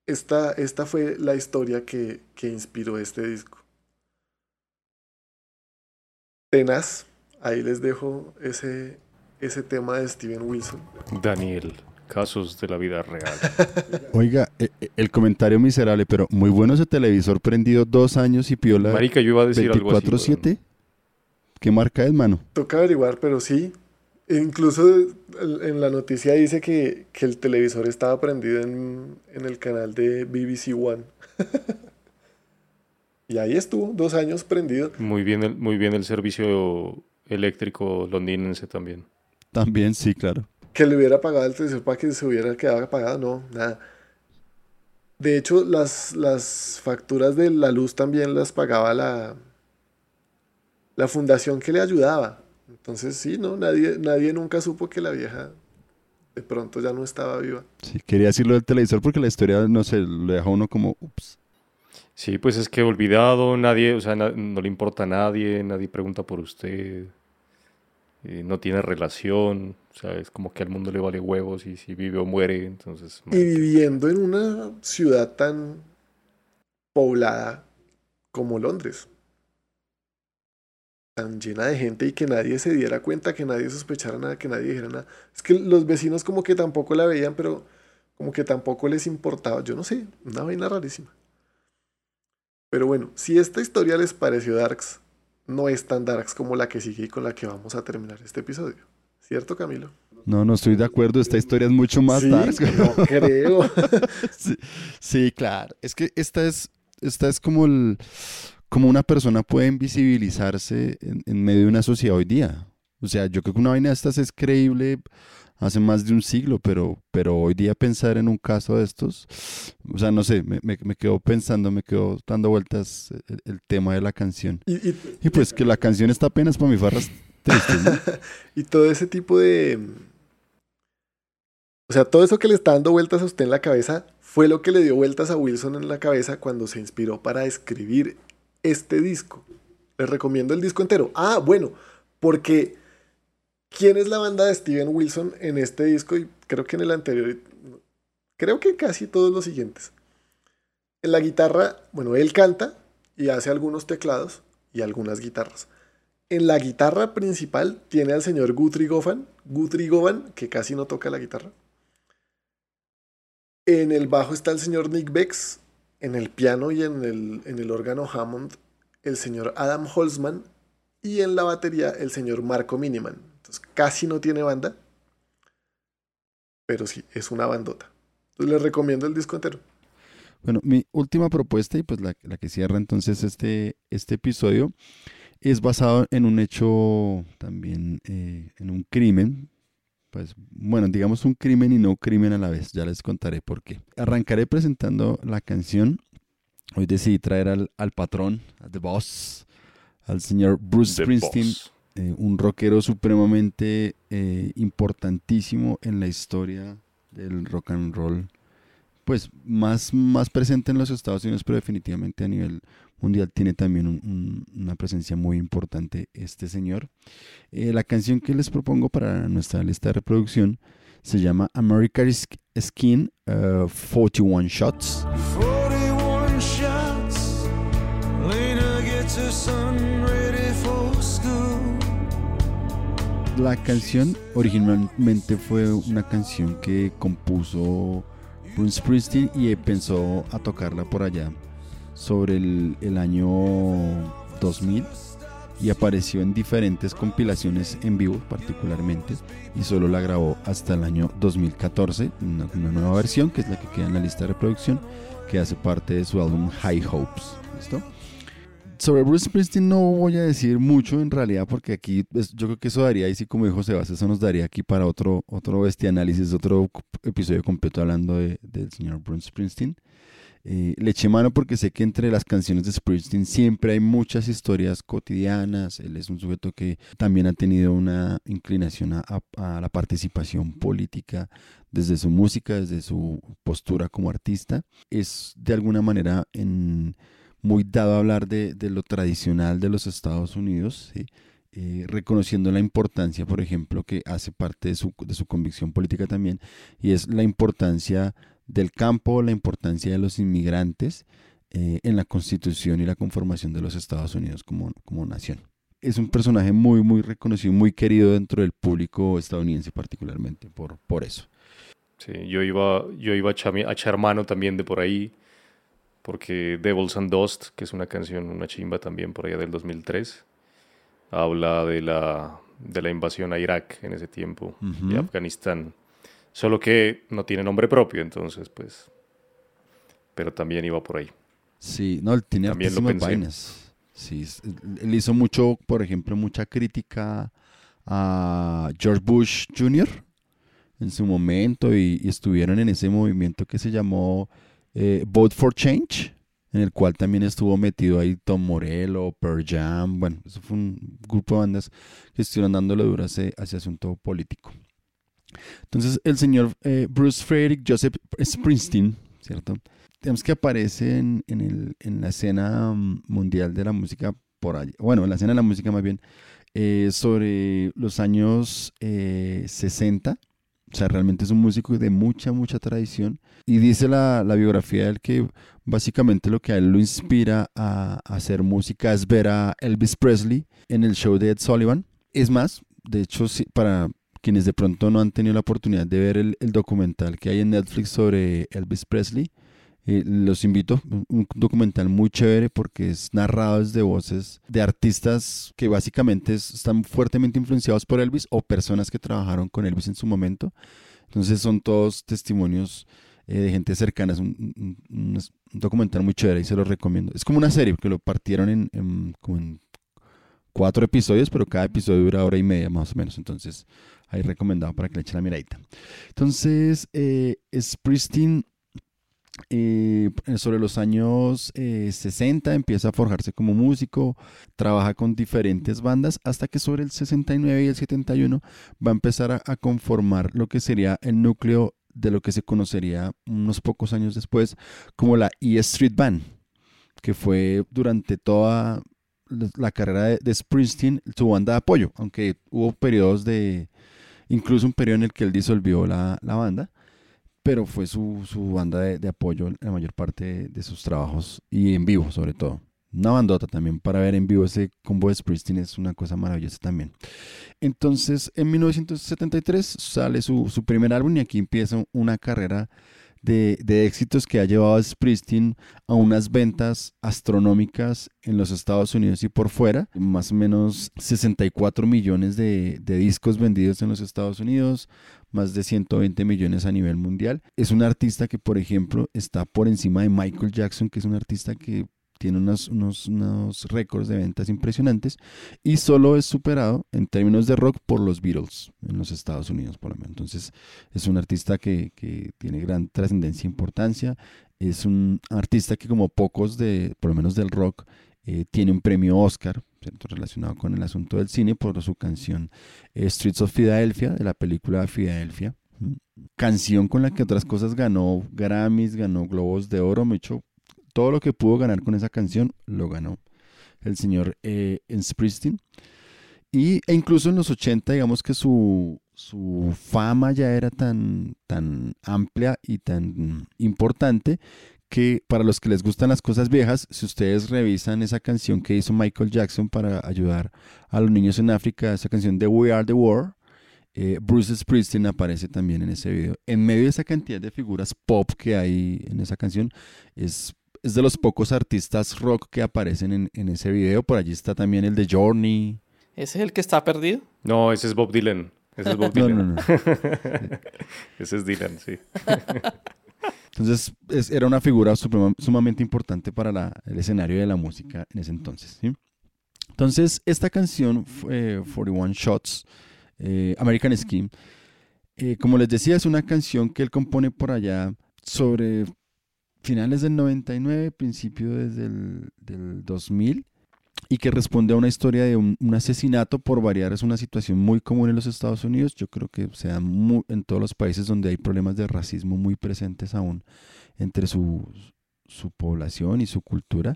esta, esta fue la historia que, que inspiró este disco. Tenaz, ahí les dejo ese, ese tema de Steven Wilson. Daniel, casos de la vida real. Oiga, e- e- el comentario miserable, pero muy bueno ese televisor prendido dos años y piola Marica, yo iba a decir algo así. 24-7. weón. ¿Qué marca es, mano? Toca averiguar, pero sí. Incluso en en la noticia dice que, que el televisor estaba prendido en, en el canal de BBC One. y ahí estuvo, dos años prendido. Muy bien, el, muy bien el servicio eléctrico londinense también. También, sí, claro. que le hubiera pagado el televisor para que se hubiera quedado apagado, no, nada. De hecho, las, las facturas de la luz también las pagaba la, la fundación que le ayudaba. Entonces, sí, no, nadie, nadie nunca supo que la vieja de pronto ya no estaba viva. Sí, quería decirlo del televisor porque la historia, no sé, lo deja uno como, ups. Sí, pues es que olvidado, nadie, o sea, na- no le importa a nadie, nadie pregunta por usted, eh, no tiene relación, o sea, es como que al mundo le vale huevos y si vive o muere, entonces... Y viviendo en una ciudad tan poblada como Londres. Tan llena de gente y que nadie se diera cuenta, que nadie sospechara nada, que nadie dijera nada. Es que los vecinos como que tampoco la veían, pero como que tampoco les importaba. Yo no sé, una vaina rarísima. Pero bueno, si esta historia les pareció darks, no es tan darks como la que sigue y con la que vamos a terminar este episodio. ¿Cierto, Camilo? No, no estoy de acuerdo. Esta historia es mucho más Sí, dark. No creo. Sí, sí, claro. Es que esta es, esta es como el, como una persona puede invisibilizarse en, en medio de una sociedad hoy día. O sea, yo creo que una vaina de estas es creíble hace más de un siglo, pero, pero hoy día pensar en un caso de estos, o sea, no sé, me, me, me quedo pensando, me quedo dando vueltas el, el tema de la canción. Y, y- Y pues que la canción está apenas para mi farras tristes, ¿no? y todo ese tipo de... O sea, todo eso que le está dando vueltas a usted en la cabeza fue lo que le dio vueltas a Wilson en la cabeza cuando se inspiró para escribir este disco. Les recomiendo el disco entero. Ah, bueno, porque ¿quién es la banda de Steven Wilson en este disco? Y creo que en el anterior, creo que casi todos los siguientes. En la guitarra, bueno, él canta y hace algunos teclados y algunas guitarras. En la guitarra principal tiene al señor Guthrie Govan, Guthrie Govan, que casi no toca la guitarra. En el bajo está el señor Nick Bex, en el piano y en el, en el órgano Hammond el señor Adam Holzman y en la batería el señor Marco Miniman. Entonces casi no tiene banda. pero sí, es una bandota. Entonces les recomiendo el disco entero. Bueno, mi última propuesta y pues la, la que cierra entonces este, este episodio es basado en un hecho también, eh, en un crimen. Pues bueno, digamos un crimen y no crimen a la vez, ya les contaré por qué. Arrancaré presentando la canción. Hoy decidí traer al, al patrón, a The Boss, al señor Bruce The Springsteen, eh, un rockero supremamente eh, importantísimo en la historia del rock and roll, pues más, más presente en los Estados Unidos, pero definitivamente a nivel mundial tiene también un- un- una presencia muy importante este señor. Eh, la canción que les propongo para nuestra lista de reproducción se llama America's Skin uh, 41 Shots. 41 shots. Lena gets her son ready for school. La canción originalmente fue una canción que compuso Bruce Springsteen y pensó a tocarla por allá sobre el, el año 2000 y apareció en diferentes compilaciones en vivo particularmente y solo la grabó hasta el año 2014, una, una nueva versión que es la que queda en la lista de reproducción que hace parte de su álbum High Hopes. Sobre Bruce Springsteen no voy a decir mucho en realidad porque aquí pues, yo creo que eso daría, y sí como dijo Sebas, eso nos daría aquí para otro, otro este análisis, otro episodio completo hablando de- del señor Bruce Springsteen. Eh, le eché mano porque sé que entre las canciones de Springsteen siempre hay muchas historias cotidianas. Él es un sujeto que también ha tenido una inclinación a, la participación política desde su música, desde su postura como artista. Es de alguna manera muy dado a hablar de, lo tradicional de los Estados Unidos. eh, reconociendo la importancia, por ejemplo, que hace parte de su, de su convicción política también, y es la importancia del campo, la importancia de los inmigrantes eh, en la constitución y la conformación de los Estados Unidos como, como nación. Es un personaje muy, muy reconocido, muy querido dentro del público estadounidense particularmente, por, por eso. Sí, yo iba, yo iba a, echar mano también de por ahí, porque Devils and Dust, que es una canción, una chimba también por allá del 2003, habla de la, de la invasión a Irak en ese tiempo y Ujú. Afganistán. Solo que no tiene nombre propio, entonces, pues. Pero también iba por ahí. Sí, no, él tiene También lo hartísimas pensé. vainas. Sí, él hizo mucho, por ejemplo, mucha crítica a George Bush Jr. en su momento y, y estuvieron en ese movimiento que se llamó eh, Vote for Change, en el cual también estuvo metido ahí Tom Morello, Pearl Jam, bueno, eso fue un grupo de bandas que estuvieron dándole duro a ese, a ese asunto político. Entonces, el señor eh, Bruce Frederick Joseph Springsteen, ¿cierto? digamos que aparece en, en, el- en la escena mm, mundial de la música por allá, bueno, en la escena de la música más bien, eh, sobre los años eh, 60. O sea, realmente es un músico de mucha, mucha tradición. Y dice la, la biografía de que básicamente lo que a él lo inspira a, a hacer música es ver a Elvis Presley en el show de Ed Sullivan. Es más, de hecho, sí, para quienes de pronto no han tenido la oportunidad de ver el, el documental que hay en Netflix sobre Elvis Presley, eh, los invito, un- documental muy chévere porque es narrado desde voces de artistas que básicamente es- están fuertemente influenciados por Elvis o personas que trabajaron con Elvis en su momento. Entonces son todos testimonios eh, de gente cercana. Es un, un- un documental muy chévere y se lo recomiendo. Es como una serie porque lo partieron en, en- como en cuatro episodios, pero cada episodio dura hora y media más o menos. Entonces ahí recomendado para que le echen la miradita. Entonces, eh, Springsteen eh, sobre los años eh, 60 empieza a forjarse como músico, trabaja con diferentes bandas hasta que sobre el 69 y el 71 va a empezar a, conformar lo que sería el núcleo de lo que se conocería unos pocos años después como la E Street Band, que fue durante toda la- carrera de Springsteen su banda de apoyo, aunque hubo periodos de, incluso un periodo en el que él disolvió la, la banda pero fue su, su banda de, de apoyo la mayor parte de, de sus trabajos y en vivo sobre todo. Una bandota también para ver en vivo ese combo de Springsteen es una cosa maravillosa también. Entonces en 1973 sale su, su primer álbum y aquí empieza una carrera de, de éxitos que ha llevado a Springsteen a unas ventas astronómicas en los Estados Unidos y por fuera, más o menos 64 millones de, de discos vendidos en los Estados Unidos, más de 120 millones a nivel mundial. Es un artista que, por ejemplo, está por encima de Michael Jackson, que es un artista que tiene unos, unos, unos récords de ventas impresionantes y solo es superado en términos de rock por los Beatles en los Estados Unidos, por lo menos. Entonces, es un artista que, que tiene gran trascendencia e importancia. Es un artista que, como pocos, de, por lo menos del rock, eh, tiene un premio Oscar relacionado con el asunto del cine por su canción eh, Streets of Philadelphia, de la película Philadelphia. ¿m? Canción con la que otras cosas ganó Grammys, ganó Globos de Oro, mucho todo lo que pudo ganar con esa canción lo ganó el señor eh, Springsteen. Y, e incluso en los 80, digamos que su, su fama ya era tan, tan amplia y tan importante que para los que les gustan las cosas viejas, si ustedes revisan esa canción que hizo Michael Jackson para ayudar a los niños en África, esa canción de We Are the War, eh, Bruce Springsteen aparece también en ese video. En medio de esa cantidad de figuras pop que hay en esa canción, es, es de los pocos artistas rock que aparecen en, en ese video. Por allí está también el de Journey. ¿Ese es el que está perdido? No, ese es Bob Dylan. Ese es Bob No, Dylan. no, no. ese es Dylan, sí. Entonces es- era una figura suprema- sumamente importante para la- el escenario de la música en ese entonces. ¿sí? Entonces esta canción, fue 41 Shots, eh, American Scheme, eh, como les decía, es una canción que él compone por allá sobre finales del 99, principio desde el del 2000, y que responde a una historia de un, asesinato por variar. Es una situación muy común en los Estados Unidos. Yo creo que se da mu- en todos los países donde hay problemas de racismo muy presentes aún entre su, su población y su cultura.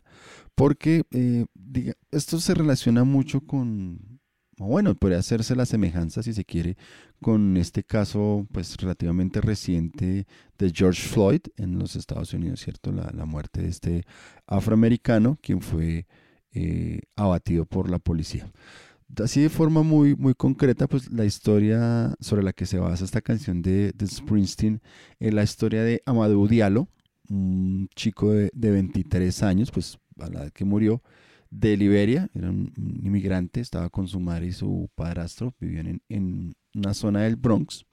Porque eh, diga- esto se relaciona mucho con, bueno, podría hacerse la semejanza, si se quiere, con este caso pues relativamente reciente de George Floyd en los Estados Unidos, ¿cierto? La, la muerte de este afroamericano, quien fue eh, abatido por la policía. Así de forma muy, muy concreta, pues la historia sobre la que se basa esta canción de, de Springsteen es la historia de Amadou Diallo, un chico de, de 23 años, pues a la edad que murió, de Liberia, era un, inmigrante, estaba con su madre y su padrastro, vivían en, una zona del Bronx.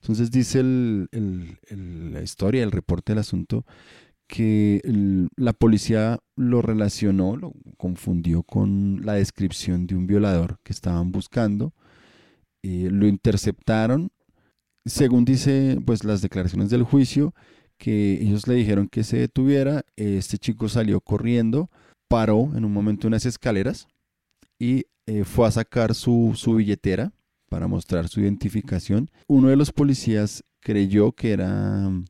Entonces dice la historia, el reporte del asunto, que la policía lo relacionó, lo confundió con la descripción de un violador que estaban buscando, eh, lo interceptaron, según dice pues las declaraciones del juicio, que ellos le dijeron que se detuviera, este chico salió corriendo, paró en un momento en unas escaleras y eh, fue a sacar su, su billetera para mostrar su identificación. Uno de los policías creyó que era mm,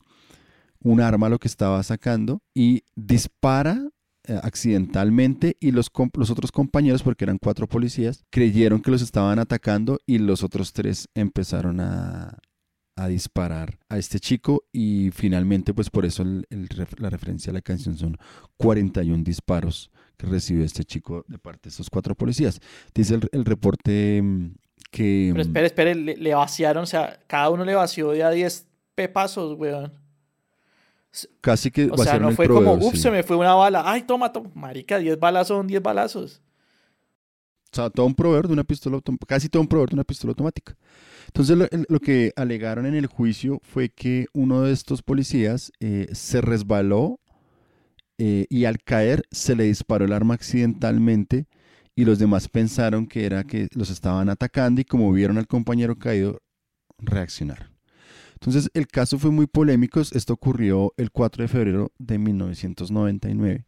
un arma lo que estaba sacando y dispara eh, accidentalmente y los, los otros compañeros, porque eran cuatro policías, creyeron que los estaban atacando y los otros tres empezaron a, a disparar a este chico y finalmente pues por eso el- el ref- la referencia a la canción son 41 disparos que recibió este chico de parte de estos cuatro policías. Dice el, el reporte mm, que... Pero espere, espere, le, le vaciaron, o sea, cada uno le vació de a 10 pepazos, weón. Casi que O sea, no fue como, ups, sí. se me fue una bala. Ay, toma, toma. Marica, 10 balazos son 10 balazos. O sea, todo un proveedor de una pistola autom- casi todo un proveedor de una pistola automática. Entonces lo, lo que alegaron en el juicio fue que uno de estos policías eh, se resbaló eh, y al caer se le disparó el arma accidentalmente y los demás pensaron que era que los estaban atacando y como vieron al compañero caído, reaccionaron. Entonces el caso fue muy polémico, esto ocurrió el 4 de febrero de 1999.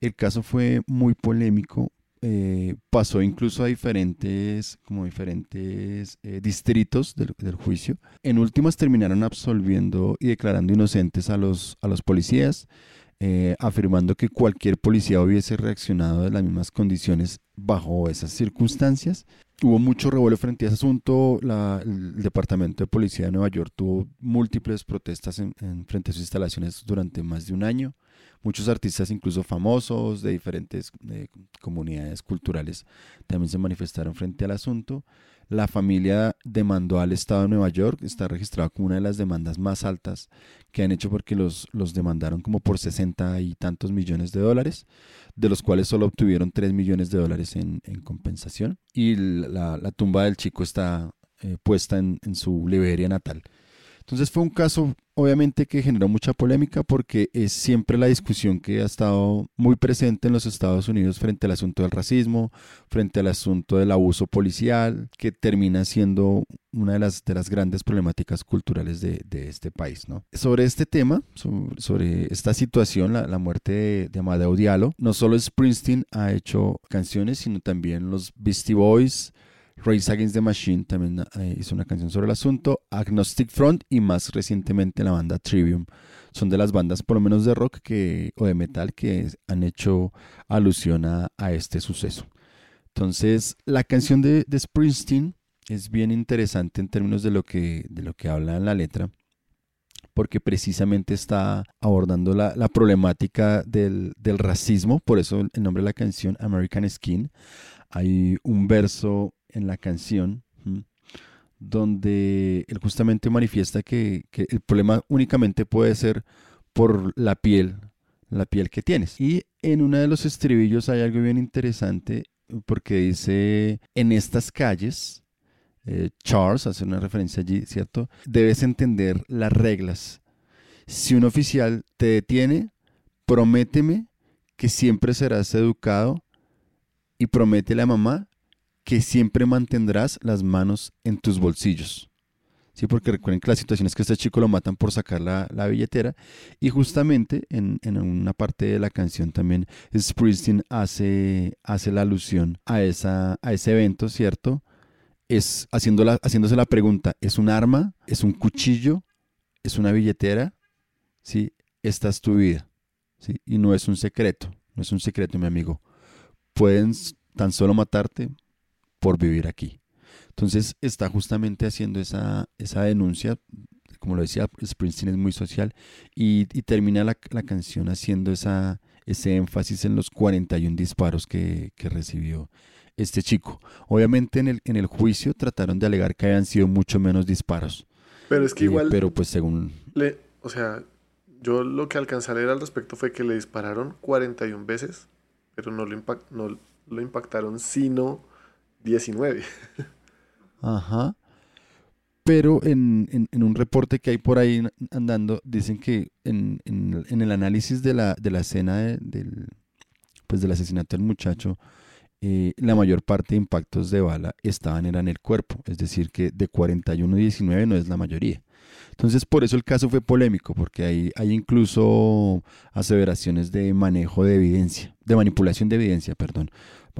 El caso fue muy polémico eh, pasó incluso a diferentes, como diferentes eh, distritos del, del juicio. En últimas terminaron absolviendo y declarando inocentes a los, a los policías, eh, afirmando que cualquier policía hubiese reaccionado de las mismas condiciones bajo esas circunstancias. Hubo mucho revuelo frente a ese asunto. La- el Departamento de Policía de Nueva York tuvo múltiples protestas en- en frente a sus instalaciones durante más de un año. Muchos artistas, incluso famosos de diferentes comunidades culturales, también se manifestaron frente al asunto. La familia demandó al Estado de Nueva York, está registrado como una de las demandas más altas que han hecho porque los, los demandaron como por 60 y tantos millones de dólares, de los cuales solo obtuvieron 3 millones de dólares en, en compensación. Y la, la tumba del chico está eh, puesta en, en su Liberia natal. Entonces fue un caso obviamente que generó mucha polémica porque es siempre la discusión que ha estado muy presente en los Estados Unidos frente al asunto del racismo, frente al asunto del abuso policial, que termina siendo una de las, de las grandes problemáticas culturales de, de este país. ¿no? Sobre este tema, sobre, sobre esta situación, la, la muerte de, de, Amadeo Diallo, no solo Springsteen ha hecho canciones, sino también los Beastie Boys, Race Against the Machine también eh, hizo una canción sobre el asunto, Agnostic Front y más recientemente la banda Trivium. Son de las bandas, por lo menos de rock que, o de metal, que han hecho alusión a, este suceso. Entonces, la canción de, de, Springsteen es bien interesante en términos de lo que, de lo que habla en la letra, porque precisamente está abordando la, la problemática del, del racismo, por eso el nombre de la canción American Skin. Hay un verso en la canción, donde él justamente manifiesta que, el problema únicamente puede ser por la piel, la piel que tienes. Y en uno de los estribillos hay algo bien interesante porque dice, en estas calles, eh, Charles hace una referencia allí, ¿cierto? Debes entender las reglas. Si un oficial te detiene, prométeme que siempre serás educado y prométele a mamá que siempre mantendrás las manos en tus bolsillos. Sí, porque recuerden que la situación es que este chico lo matan por sacar la, la billetera y justamente en, en, una parte de la canción también Springsteen hace, hace la alusión a, esa, a ese evento, ¿cierto? Es haciéndola, haciéndose la pregunta, ¿es un arma? ¿Es un cuchillo? ¿Es una billetera? ¿Sí? Esta es tu vida. ¿sí? Y no es un secreto, no es un secreto, mi amigo. Pueden tan solo matarte por vivir aquí. Entonces está justamente haciendo esa, esa denuncia, como lo decía, Springsteen es muy social y, y termina la, la, canción haciendo esa, ese énfasis en los 41 disparos que, que, recibió este chico. Obviamente en el, en el juicio trataron de alegar que habían sido mucho menos disparos. Pero es que igual... Eh, pero pues según... Le, o sea, yo lo que alcancé a leer al respecto fue que le dispararon 41 veces, pero no lo, impact, no lo impactaron sino 19. Ajá. Pero en, en, en, un reporte que hay por ahí andando, dicen que en, en el análisis de la, de la escena de, del, pues del asesinato del muchacho, eh, la mayor parte de impactos de bala estaban era en el cuerpo, es decir, que de 41 a 19 no es la mayoría. Entonces, por eso el caso fue polémico, porque hay, hay incluso aseveraciones de manejo de evidencia, de manipulación de evidencia, perdón,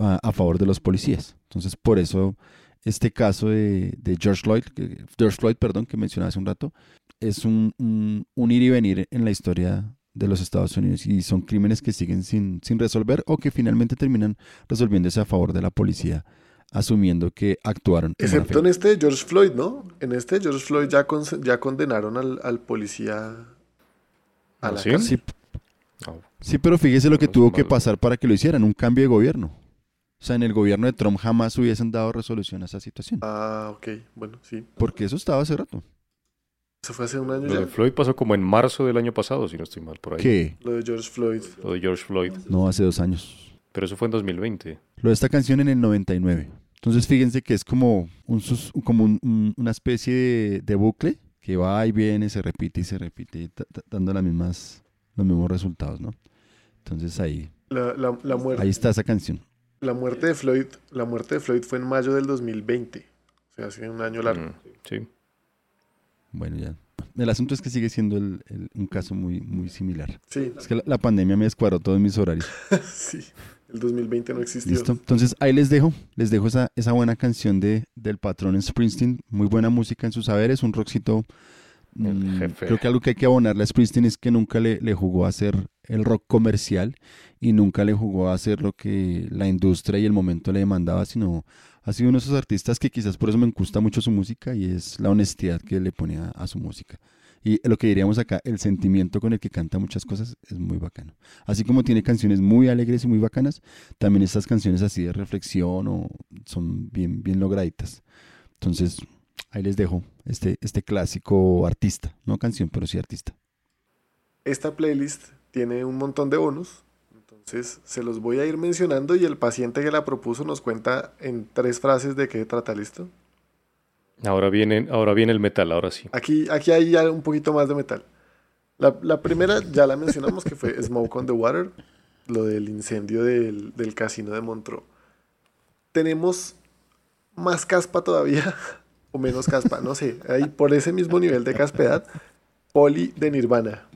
a, a favor de los policías. Entonces, por eso este caso de, de George Floyd, que, George Floyd, perdón, que mencionaba hace un rato, es un, un, un, ir y venir en la historia de los Estados Unidos y son crímenes que siguen sin, sin resolver o que finalmente terminan resolviéndose a favor de la policía, asumiendo que actuaron. Excepto en este de George Floyd, ¿no? En este de George Floyd ya, con, ya condenaron al, al policía a la ¿Sí? cárcel. Sí. Oh. sí, pero fíjese lo que tuvo que pasar para que lo hicieran, un cambio de gobierno. O sea, en el gobierno de Trump jamás hubiesen dado resolución a esa situación. Ah, ok, bueno, sí. Porque eso estaba hace rato. Eso fue hace un año Lo ya. de Floyd pasó como en marzo del año pasado, si no estoy mal por ahí. ¿Qué? Lo de George Floyd. Lo de George Floyd. No, hace dos años. Pero eso fue en 2020. Lo de esta canción en el 99. Entonces fíjense que es como, un, como un, un, una especie de, de, bucle que va y viene, se repite y se repite, dando las mismas, los mismos resultados, ¿no? Entonces ahí, la, la, la muerte. ahí está esa canción. La muerte de Floyd, la muerte de Floyd fue en mayo del 2020. O sea, hace un año largo. Mm, sí. Bueno, ya. El asunto es que sigue siendo el, el, un caso muy, muy similar. Sí. Es que la, la pandemia me descuadró todos mis horarios. sí. El 2020 no existió. Listo. Entonces ahí les dejo, les dejo esa, esa buena canción de, del patrón Springsteen. Muy buena música en sus saberes, un rockcito. Mmm, creo que algo que hay que abonarle a Springsteen es que nunca le, le jugó a hacer el rock comercial y nunca le jugó a hacer lo que la industria y el momento le demandaba, sino ha sido uno de esos artistas que quizás por eso me gusta mucho su música y es la honestidad que le pone a, a su música. Y lo que diríamos acá, el sentimiento con el que canta muchas cosas es muy bacano. Así como tiene canciones muy alegres y muy bacanas, también estas canciones así de reflexión o son bien, bien lograditas. Entonces, ahí les dejo este, este clásico artista, no canción, pero sí artista. Esta playlist tiene un montón de bonus, entonces se los voy a ir mencionando y el paciente que la propuso nos cuenta en tres frases de qué trata, ¿listo? Ahora viene, ahora viene el metal, ahora sí. Aquí, aquí hay ya un poquito más de metal. La, la primera ya la mencionamos que fue Smoke on the Water, lo del incendio del, del casino de Montreux. Tenemos más caspa todavía, o menos caspa, no sé, ahí por ese mismo nivel de caspedad, Poli de Nirvana.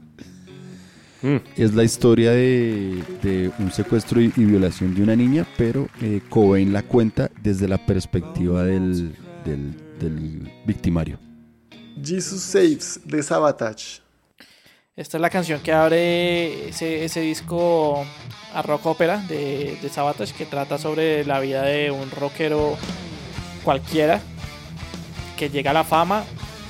Mm, Es la historia de, de un secuestro y, y violación de una niña, pero eh, Cobain la cuenta desde la perspectiva del, del, del victimario. Jesus Saves de Sabotage. Esta es la canción que abre ese, ese disco a rock ópera de, de Sabatage que trata sobre la vida de un rockero cualquiera que llega a la fama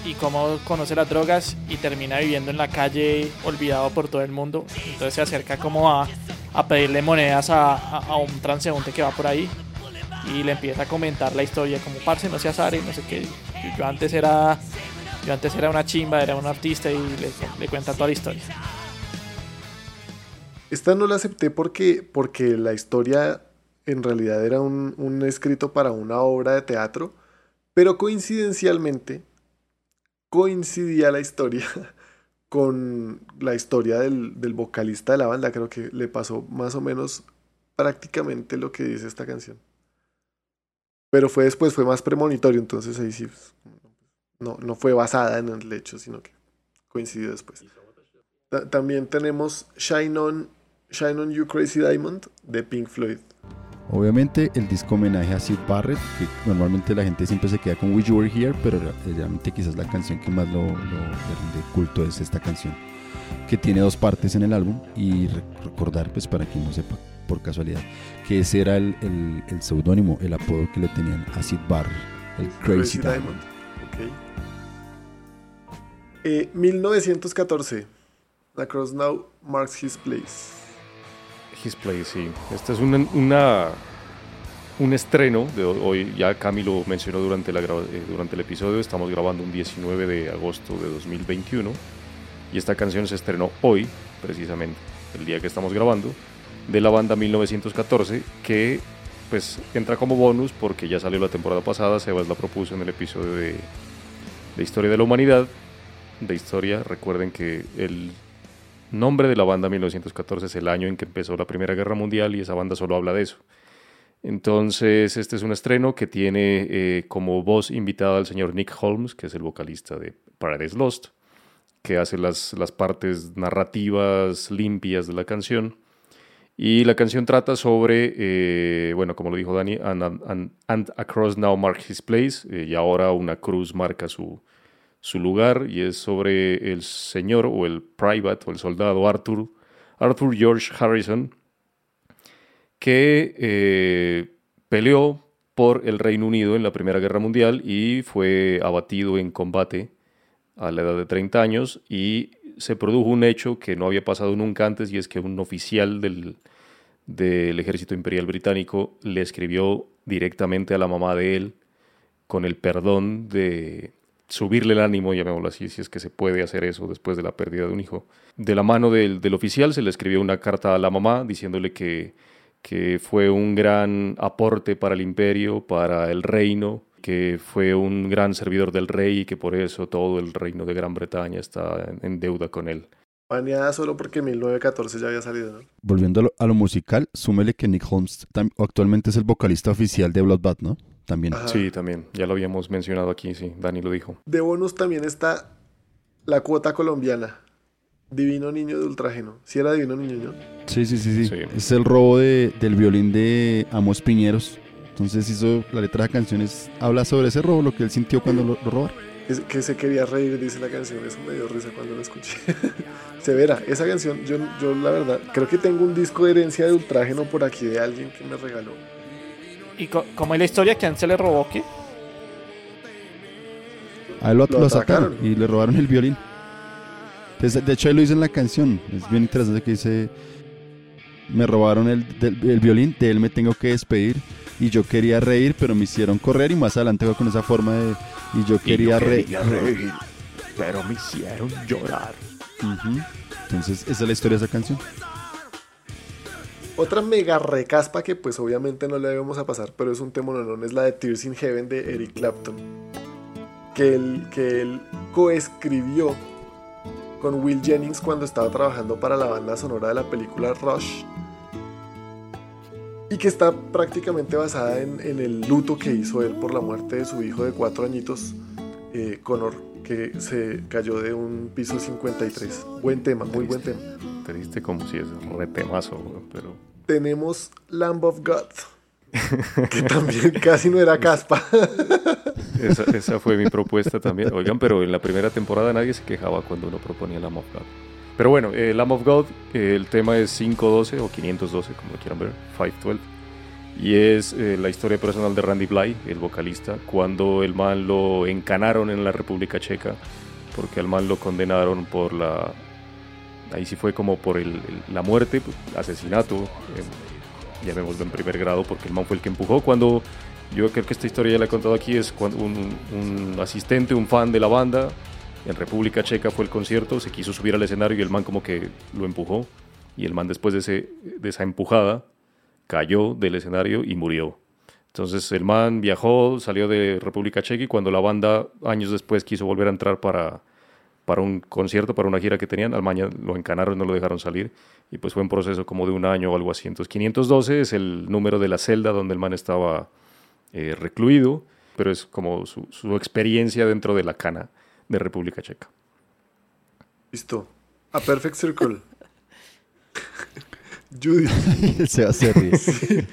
y cómo conoce las drogas y termina viviendo en la calle olvidado por todo el mundo. Entonces se acerca como a, a pedirle monedas a, a- un transeúnte que va por ahí y le empieza a comentar la historia como parce no seas Ari, no sé qué. Yo antes era yo antes era una chimba, era un artista y le, le cuenta toda la historia. Esta no la acepté porque, porque la historia en realidad era un, un escrito para una obra de teatro, pero coincidencialmente coincidía la historia con la historia del, vocalista de la banda. Creo que le pasó más o menos prácticamente lo que dice esta canción. Pero fue después, fue más premonitorio, entonces ahí sí, pues, no, no fue basada en el hecho, sino que coincidió después. Ta- También tenemos Shine On, Shine On You Crazy Diamond de Pink Floyd. Obviamente el disco homenaje a Sid Barrett, que normalmente la gente siempre se queda con Wish You Were Here, pero re- realmente quizás la canción que más lo, lo- culto es esta canción, que tiene dos partes en el álbum y re- recordar, pues para quien no sepa por casualidad, que ese era el, el, el seudónimo, el apodo que le tenían a Sid Barrett, el Crazy, Diamond. Ok. Eh, 1914. Across Now marks his place. His Place, sí. Este es una, una- un estreno de hoy. Ya Cami lo mencionó durante, la eh, durante el episodio. Estamos grabando un 19 de agosto de 2021. Y esta canción se estrenó hoy, precisamente, el día que estamos grabando, de la banda 1914, que pues entra como bonus porque ya salió la temporada pasada. Sebas la propuso en el episodio de, de Historia de la Humanidad. De historia, recuerden que el nombre de la banda 1914 es el año en que empezó la Primera Guerra Mundial y esa banda solo habla de eso. Entonces, este es un estreno que tiene eh, como voz invitada al señor Nick Holmes, que es el vocalista de Paradise Lost, que hace las, las partes narrativas limpias de la canción. Y la canción trata sobre, eh, bueno, como lo dijo Dani, and, and- and a cross now marks his place, eh, y ahora una cruz marca su, su lugar, y es sobre el señor o el private o el soldado Arthur, Arthur George Harrison, que eh, peleó por el Reino Unido en la Primera Guerra Mundial y fue abatido en combate a la edad de 30 años y se produjo un hecho que no había pasado nunca antes y es que un oficial del, del ejército imperial británico le escribió directamente a la mamá de él con el perdón de subirle el ánimo, llamémoslo así, si es que se puede hacer eso después de la pérdida de un hijo. De la mano del, del oficial se le escribió una carta a la mamá diciéndole que, que fue un gran aporte para el imperio, para el reino, que fue un gran servidor del rey y que por eso todo el reino de Gran Bretaña está en- en deuda con él. Baneada solo porque 1914 ya había salido, ¿no? Volviendo a lo, a lo musical, súmele que Nick Holmes actualmente es el vocalista oficial de Bloodbath, ¿no? También. Ajá. Sí, también, ya lo habíamos mencionado aquí, sí, Dani lo dijo. De bonus también está la cuota colombiana. Divino Niño de Ultrageno. Si era Divino Niño, ¿no? Sí, sí, sí, sí. Sí. Es el robo de- del violín de Amos Piñeros. Entonces hizo la letra de la canción es- habla sobre ese robo, lo que él sintió cuando lo, lo robaron. Es que se quería reír, dice la canción. Eso me dio risa cuando la escuché. Severa, esa canción, yo, yo la verdad, creo que tengo un disco de herencia de Ultrágeno por aquí de alguien que me regaló. ¿Y co- cómo es la historia? ¿Quién se le robó qué? A él lo, Lo lo atracaron. y le robaron el violín. Entonces, de hecho, él lo dice en la canción. Es bien interesante que dice: Me robaron el, del- el violín, de él me tengo que despedir. y yo quería reír, pero me hicieron correr y más adelante fue con esa forma de y yo quería, reír. pero me hicieron llorar. Ujú. Entonces, esa es la historia de esa canción. Otra mega recaspa que pues obviamente no le debemos a pasar, pero es un tema no es la de Tears in Heaven de Eric Clapton. Que él, que él coescribió con Will Jennings cuando estaba trabajando para la banda sonora de la película Rush. Y que está prácticamente basada en, el luto que hizo él por la muerte de su hijo de cuatro añitos, eh, Connor, que se cayó de un piso 53. Buen tema, muy buen tema. Triste como si es un retemazo, weón, pero... tenemos Lamb of God. que también casi no era caspa. Esa, esa fue mi propuesta también. Oigan, pero en la primera temporada nadie se quejaba cuando uno proponía Lamb of God. Pero bueno, eh, Lamb of God, eh, el tema es 512 o 512, como lo quieran ver, 512. Y es eh, la historia personal de Randy Bly, el vocalista, cuando el man lo encanaron en la República Checa, porque al man lo condenaron por la... Ahí sí fue como por la muerte, asesinato, eh, llamémoslo en primer grado, porque el man fue el que empujó. Cuando yo creo que esta historia ya la he contado aquí, es cuando un, asistente, un fan de la banda, en República Checa fue el concierto, se quiso subir al escenario y el man como que lo empujó. Y el man después de esa empujada cayó del escenario y murió. Entonces el man viajó, salió de República Checa y cuando la banda años después quiso volver a entrar para, para un concierto, para una gira que tenían, al lo encanaron, no lo dejaron salir y pues fue un proceso como de un año o algo así. Entonces 512 es el número de la celda donde el man estaba eh, recluido, pero es como su, su experiencia dentro de la cana de República Checa. Listo. A Perfect Circle. Judy. Se va a hacer ríe.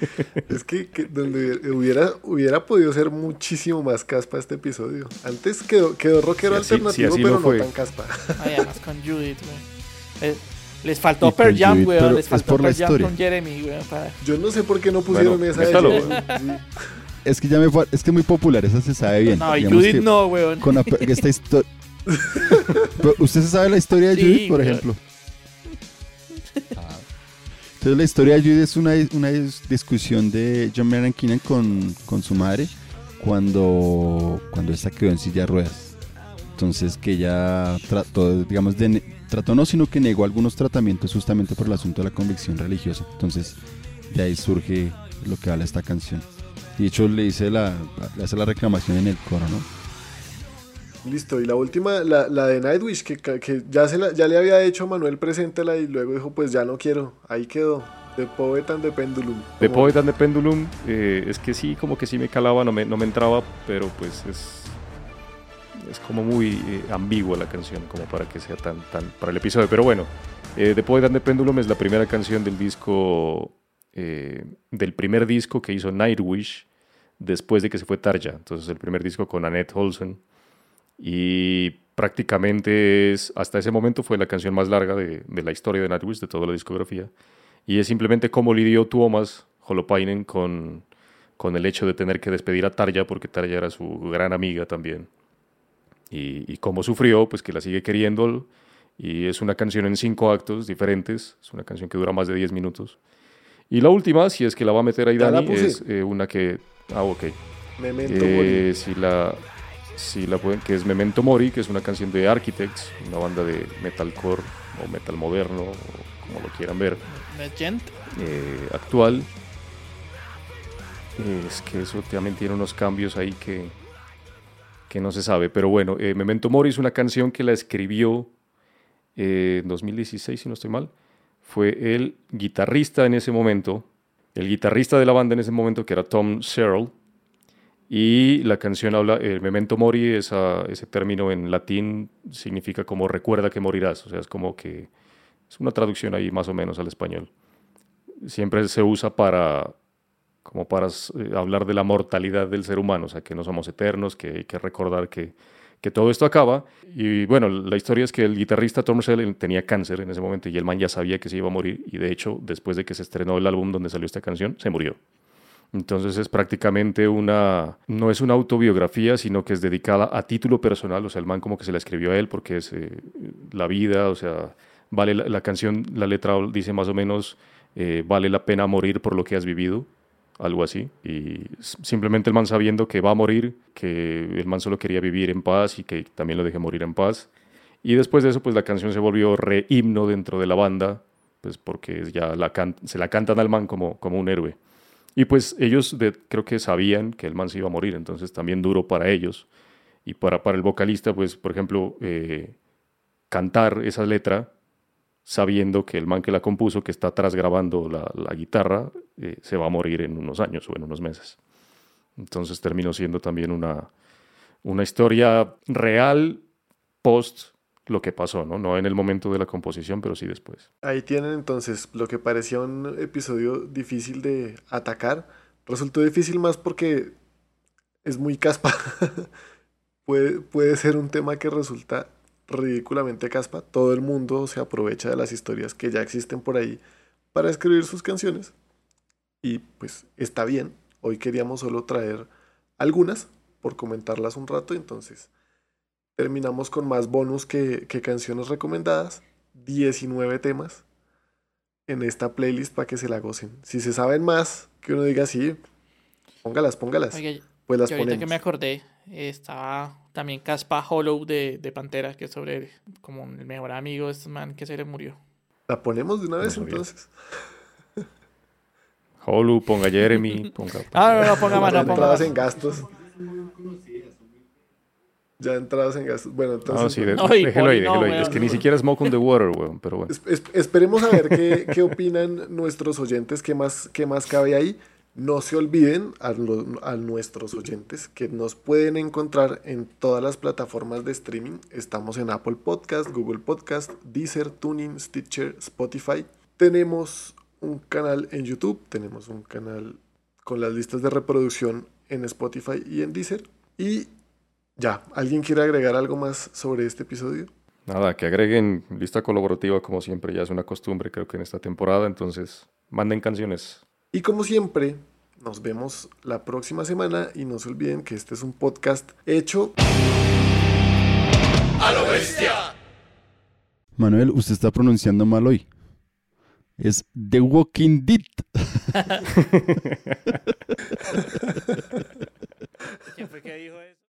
Es que, que donde hubiera, hubiera podido ser muchísimo más caspa este episodio. Antes quedó, quedó rockero así- alternativo, así pero no fue. tan caspa. Ay, además con Judith, güey. Eh, Les faltó Pearl Jam, weón. Les es faltó por la Pearl Jam con Jeremy, weón. para- Yo no sé por qué no pusieron Bueno, esa de métalo. Sí. Es que ya me fue- es que es muy popular, esa se sabe bien. No, y Digamos Judith no, weón. Con la- esta historia. ¿Usted se sabe la historia de Sí, Judith, por weón. ejemplo? Entonces la historia de Judith es una, una dis- discusión de John Maynard Keenan con, con su madre cuando, cuando esta quedó en silla de ruedas. Entonces que ella trató, digamos, trató no, sino que negó algunos tratamientos justamente por el asunto de la convicción religiosa. Entonces de ahí surge lo que habla esta canción. De hecho le dice la, le hace la reclamación en el coro, ¿no? Listo, y la última, la, la de Nightwish, que, que ya, se la, ya le había hecho a Manuel preséntela y luego dijo, pues ya no quiero, ahí quedó, de Poet and the Pendulum. The Poet and the Pendulum, eh, es que sí, como que sí me calaba, no me, no me entraba, pero pues es, es como muy eh, ambigua la canción, como para que sea tan, tan para el episodio. Pero bueno, eh, The Poet and the Pendulum es la primera canción del disco, eh, del primer disco que hizo Nightwish después de que se fue Tarja. Entonces, el primer disco con Annette Olsen. Y prácticamente es, hasta ese momento fue la canción más larga de, de la historia de Nightwish, de toda la discografía. Y es simplemente cómo lidió Tuomas Holopainen con, con el hecho de tener que despedir a Tarja, porque Tarja era su gran amiga también. Y, y cómo sufrió, pues que la sigue queriendo. Y es una canción en cinco actos diferentes. Es una canción que dura más de 10 minutos. Y la última, si es que la va a meter ahí Dani, es eh, una que... Ah, ok. Memento Eh, si la, si la pueden, que es Memento Mori, que es una canción de Architects, una banda de metalcore o metal moderno, o como lo quieran ver, Legend. eh, actual. Eh, es que eso también tiene unos cambios ahí que, que no se sabe. Pero bueno, eh, Memento Mori es una canción que la escribió en 2016, si no estoy mal. Fue el guitarrista en ese momento, el guitarrista de la banda en ese momento, que era Tom Searle. Y la canción habla, eh, Memento Mori, esa- ese término en latín significa como recuerda que morirás. O sea, es como que es una traducción ahí más o menos al español. Siempre se usa para como para eh, hablar de la mortalidad del ser humano, o sea, que no somos eternos, que hay que recordar que, que todo esto acaba. Y bueno, la historia es que el guitarrista Tom Russell tenía cáncer en ese momento y el man ya sabía que se iba a morir y de hecho, después de que se estrenó el álbum donde salió esta canción, se murió. Entonces es prácticamente una, no es una autobiografía, sino que es dedicada a título personal, o sea, el man como que se la escribió a él porque es eh, la vida, o sea, vale la, canción, la letra dice más o menos, eh, vale la pena morir por lo que has vivido, algo así. Y simplemente el man sabiendo que va a morir, que el man solo quería vivir en paz y que también lo deje morir en paz. Y después de eso, pues la canción se volvió re himno dentro de la banda, pues porque ya se la cantan al man como, como un héroe. Y pues ellos de- creo que sabían que el man se iba a morir, entonces también duro para ellos. Y para, para el vocalista, pues, por ejemplo, eh, cantar esa letra sabiendo que el man que la compuso, que está atrás grabando la, la guitarra, eh, se va a morir en unos años o en unos meses. Entonces terminó siendo también una, una historia real post lo que pasó, ¿no? No en el momento de la composición, pero sí después. Ahí tienen entonces lo que parecía un episodio difícil de atacar. Resultó difícil más porque es muy caspa. puede, puede ser un tema que resulta ridículamente caspa. Todo el mundo se aprovecha de las historias que ya existen por ahí para escribir sus canciones. Y pues está bien. Hoy queríamos solo traer algunas por comentarlas un rato. Entonces terminamos con más bonus que, que canciones recomendadas. 19 temas en esta playlist para que se la gocen. Si se saben más, que uno diga sí, póngalas, póngalas. Oiga, pues las y ahorita que ponemos. me acordé, estaba también Caspa Hollow de, de Pantera, que es sobre como el mejor amigo de este man que se le murió. La ponemos de una vez entonces. Holu, ponga Jeremy, ponga... Ah, no, no, ponga más, no ponga entradas más. en gastos. Ya entradas en gastos. Bueno, No, entonces sí, de- No, y déjelo ahí, no, déjelo ahí. Es que ni siquiera Smoke on the Water, weón, pero bueno. es- es- esperemos a ver qué, qué opinan nuestros oyentes, qué más, qué más cabe ahí. No se olviden a, lo- a nuestros oyentes que nos pueden encontrar en todas las plataformas de streaming. Estamos en Apple Podcast, Google Podcast, Deezer, Tuning, Stitcher, Spotify. Tenemos un canal en YouTube, tenemos un canal con las listas de reproducción en Spotify y en Deezer. Y ya, ¿alguien quiere agregar algo más sobre este episodio? Nada, que agreguen lista colaborativa como siempre, ya es una costumbre creo que en esta temporada, entonces manden canciones. Y como siempre, nos vemos la próxima semana y no se olviden que este es un podcast hecho Manuel, usted está pronunciando mal hoy. Es The Walking Dead. ¿Quién fue que dijo eso?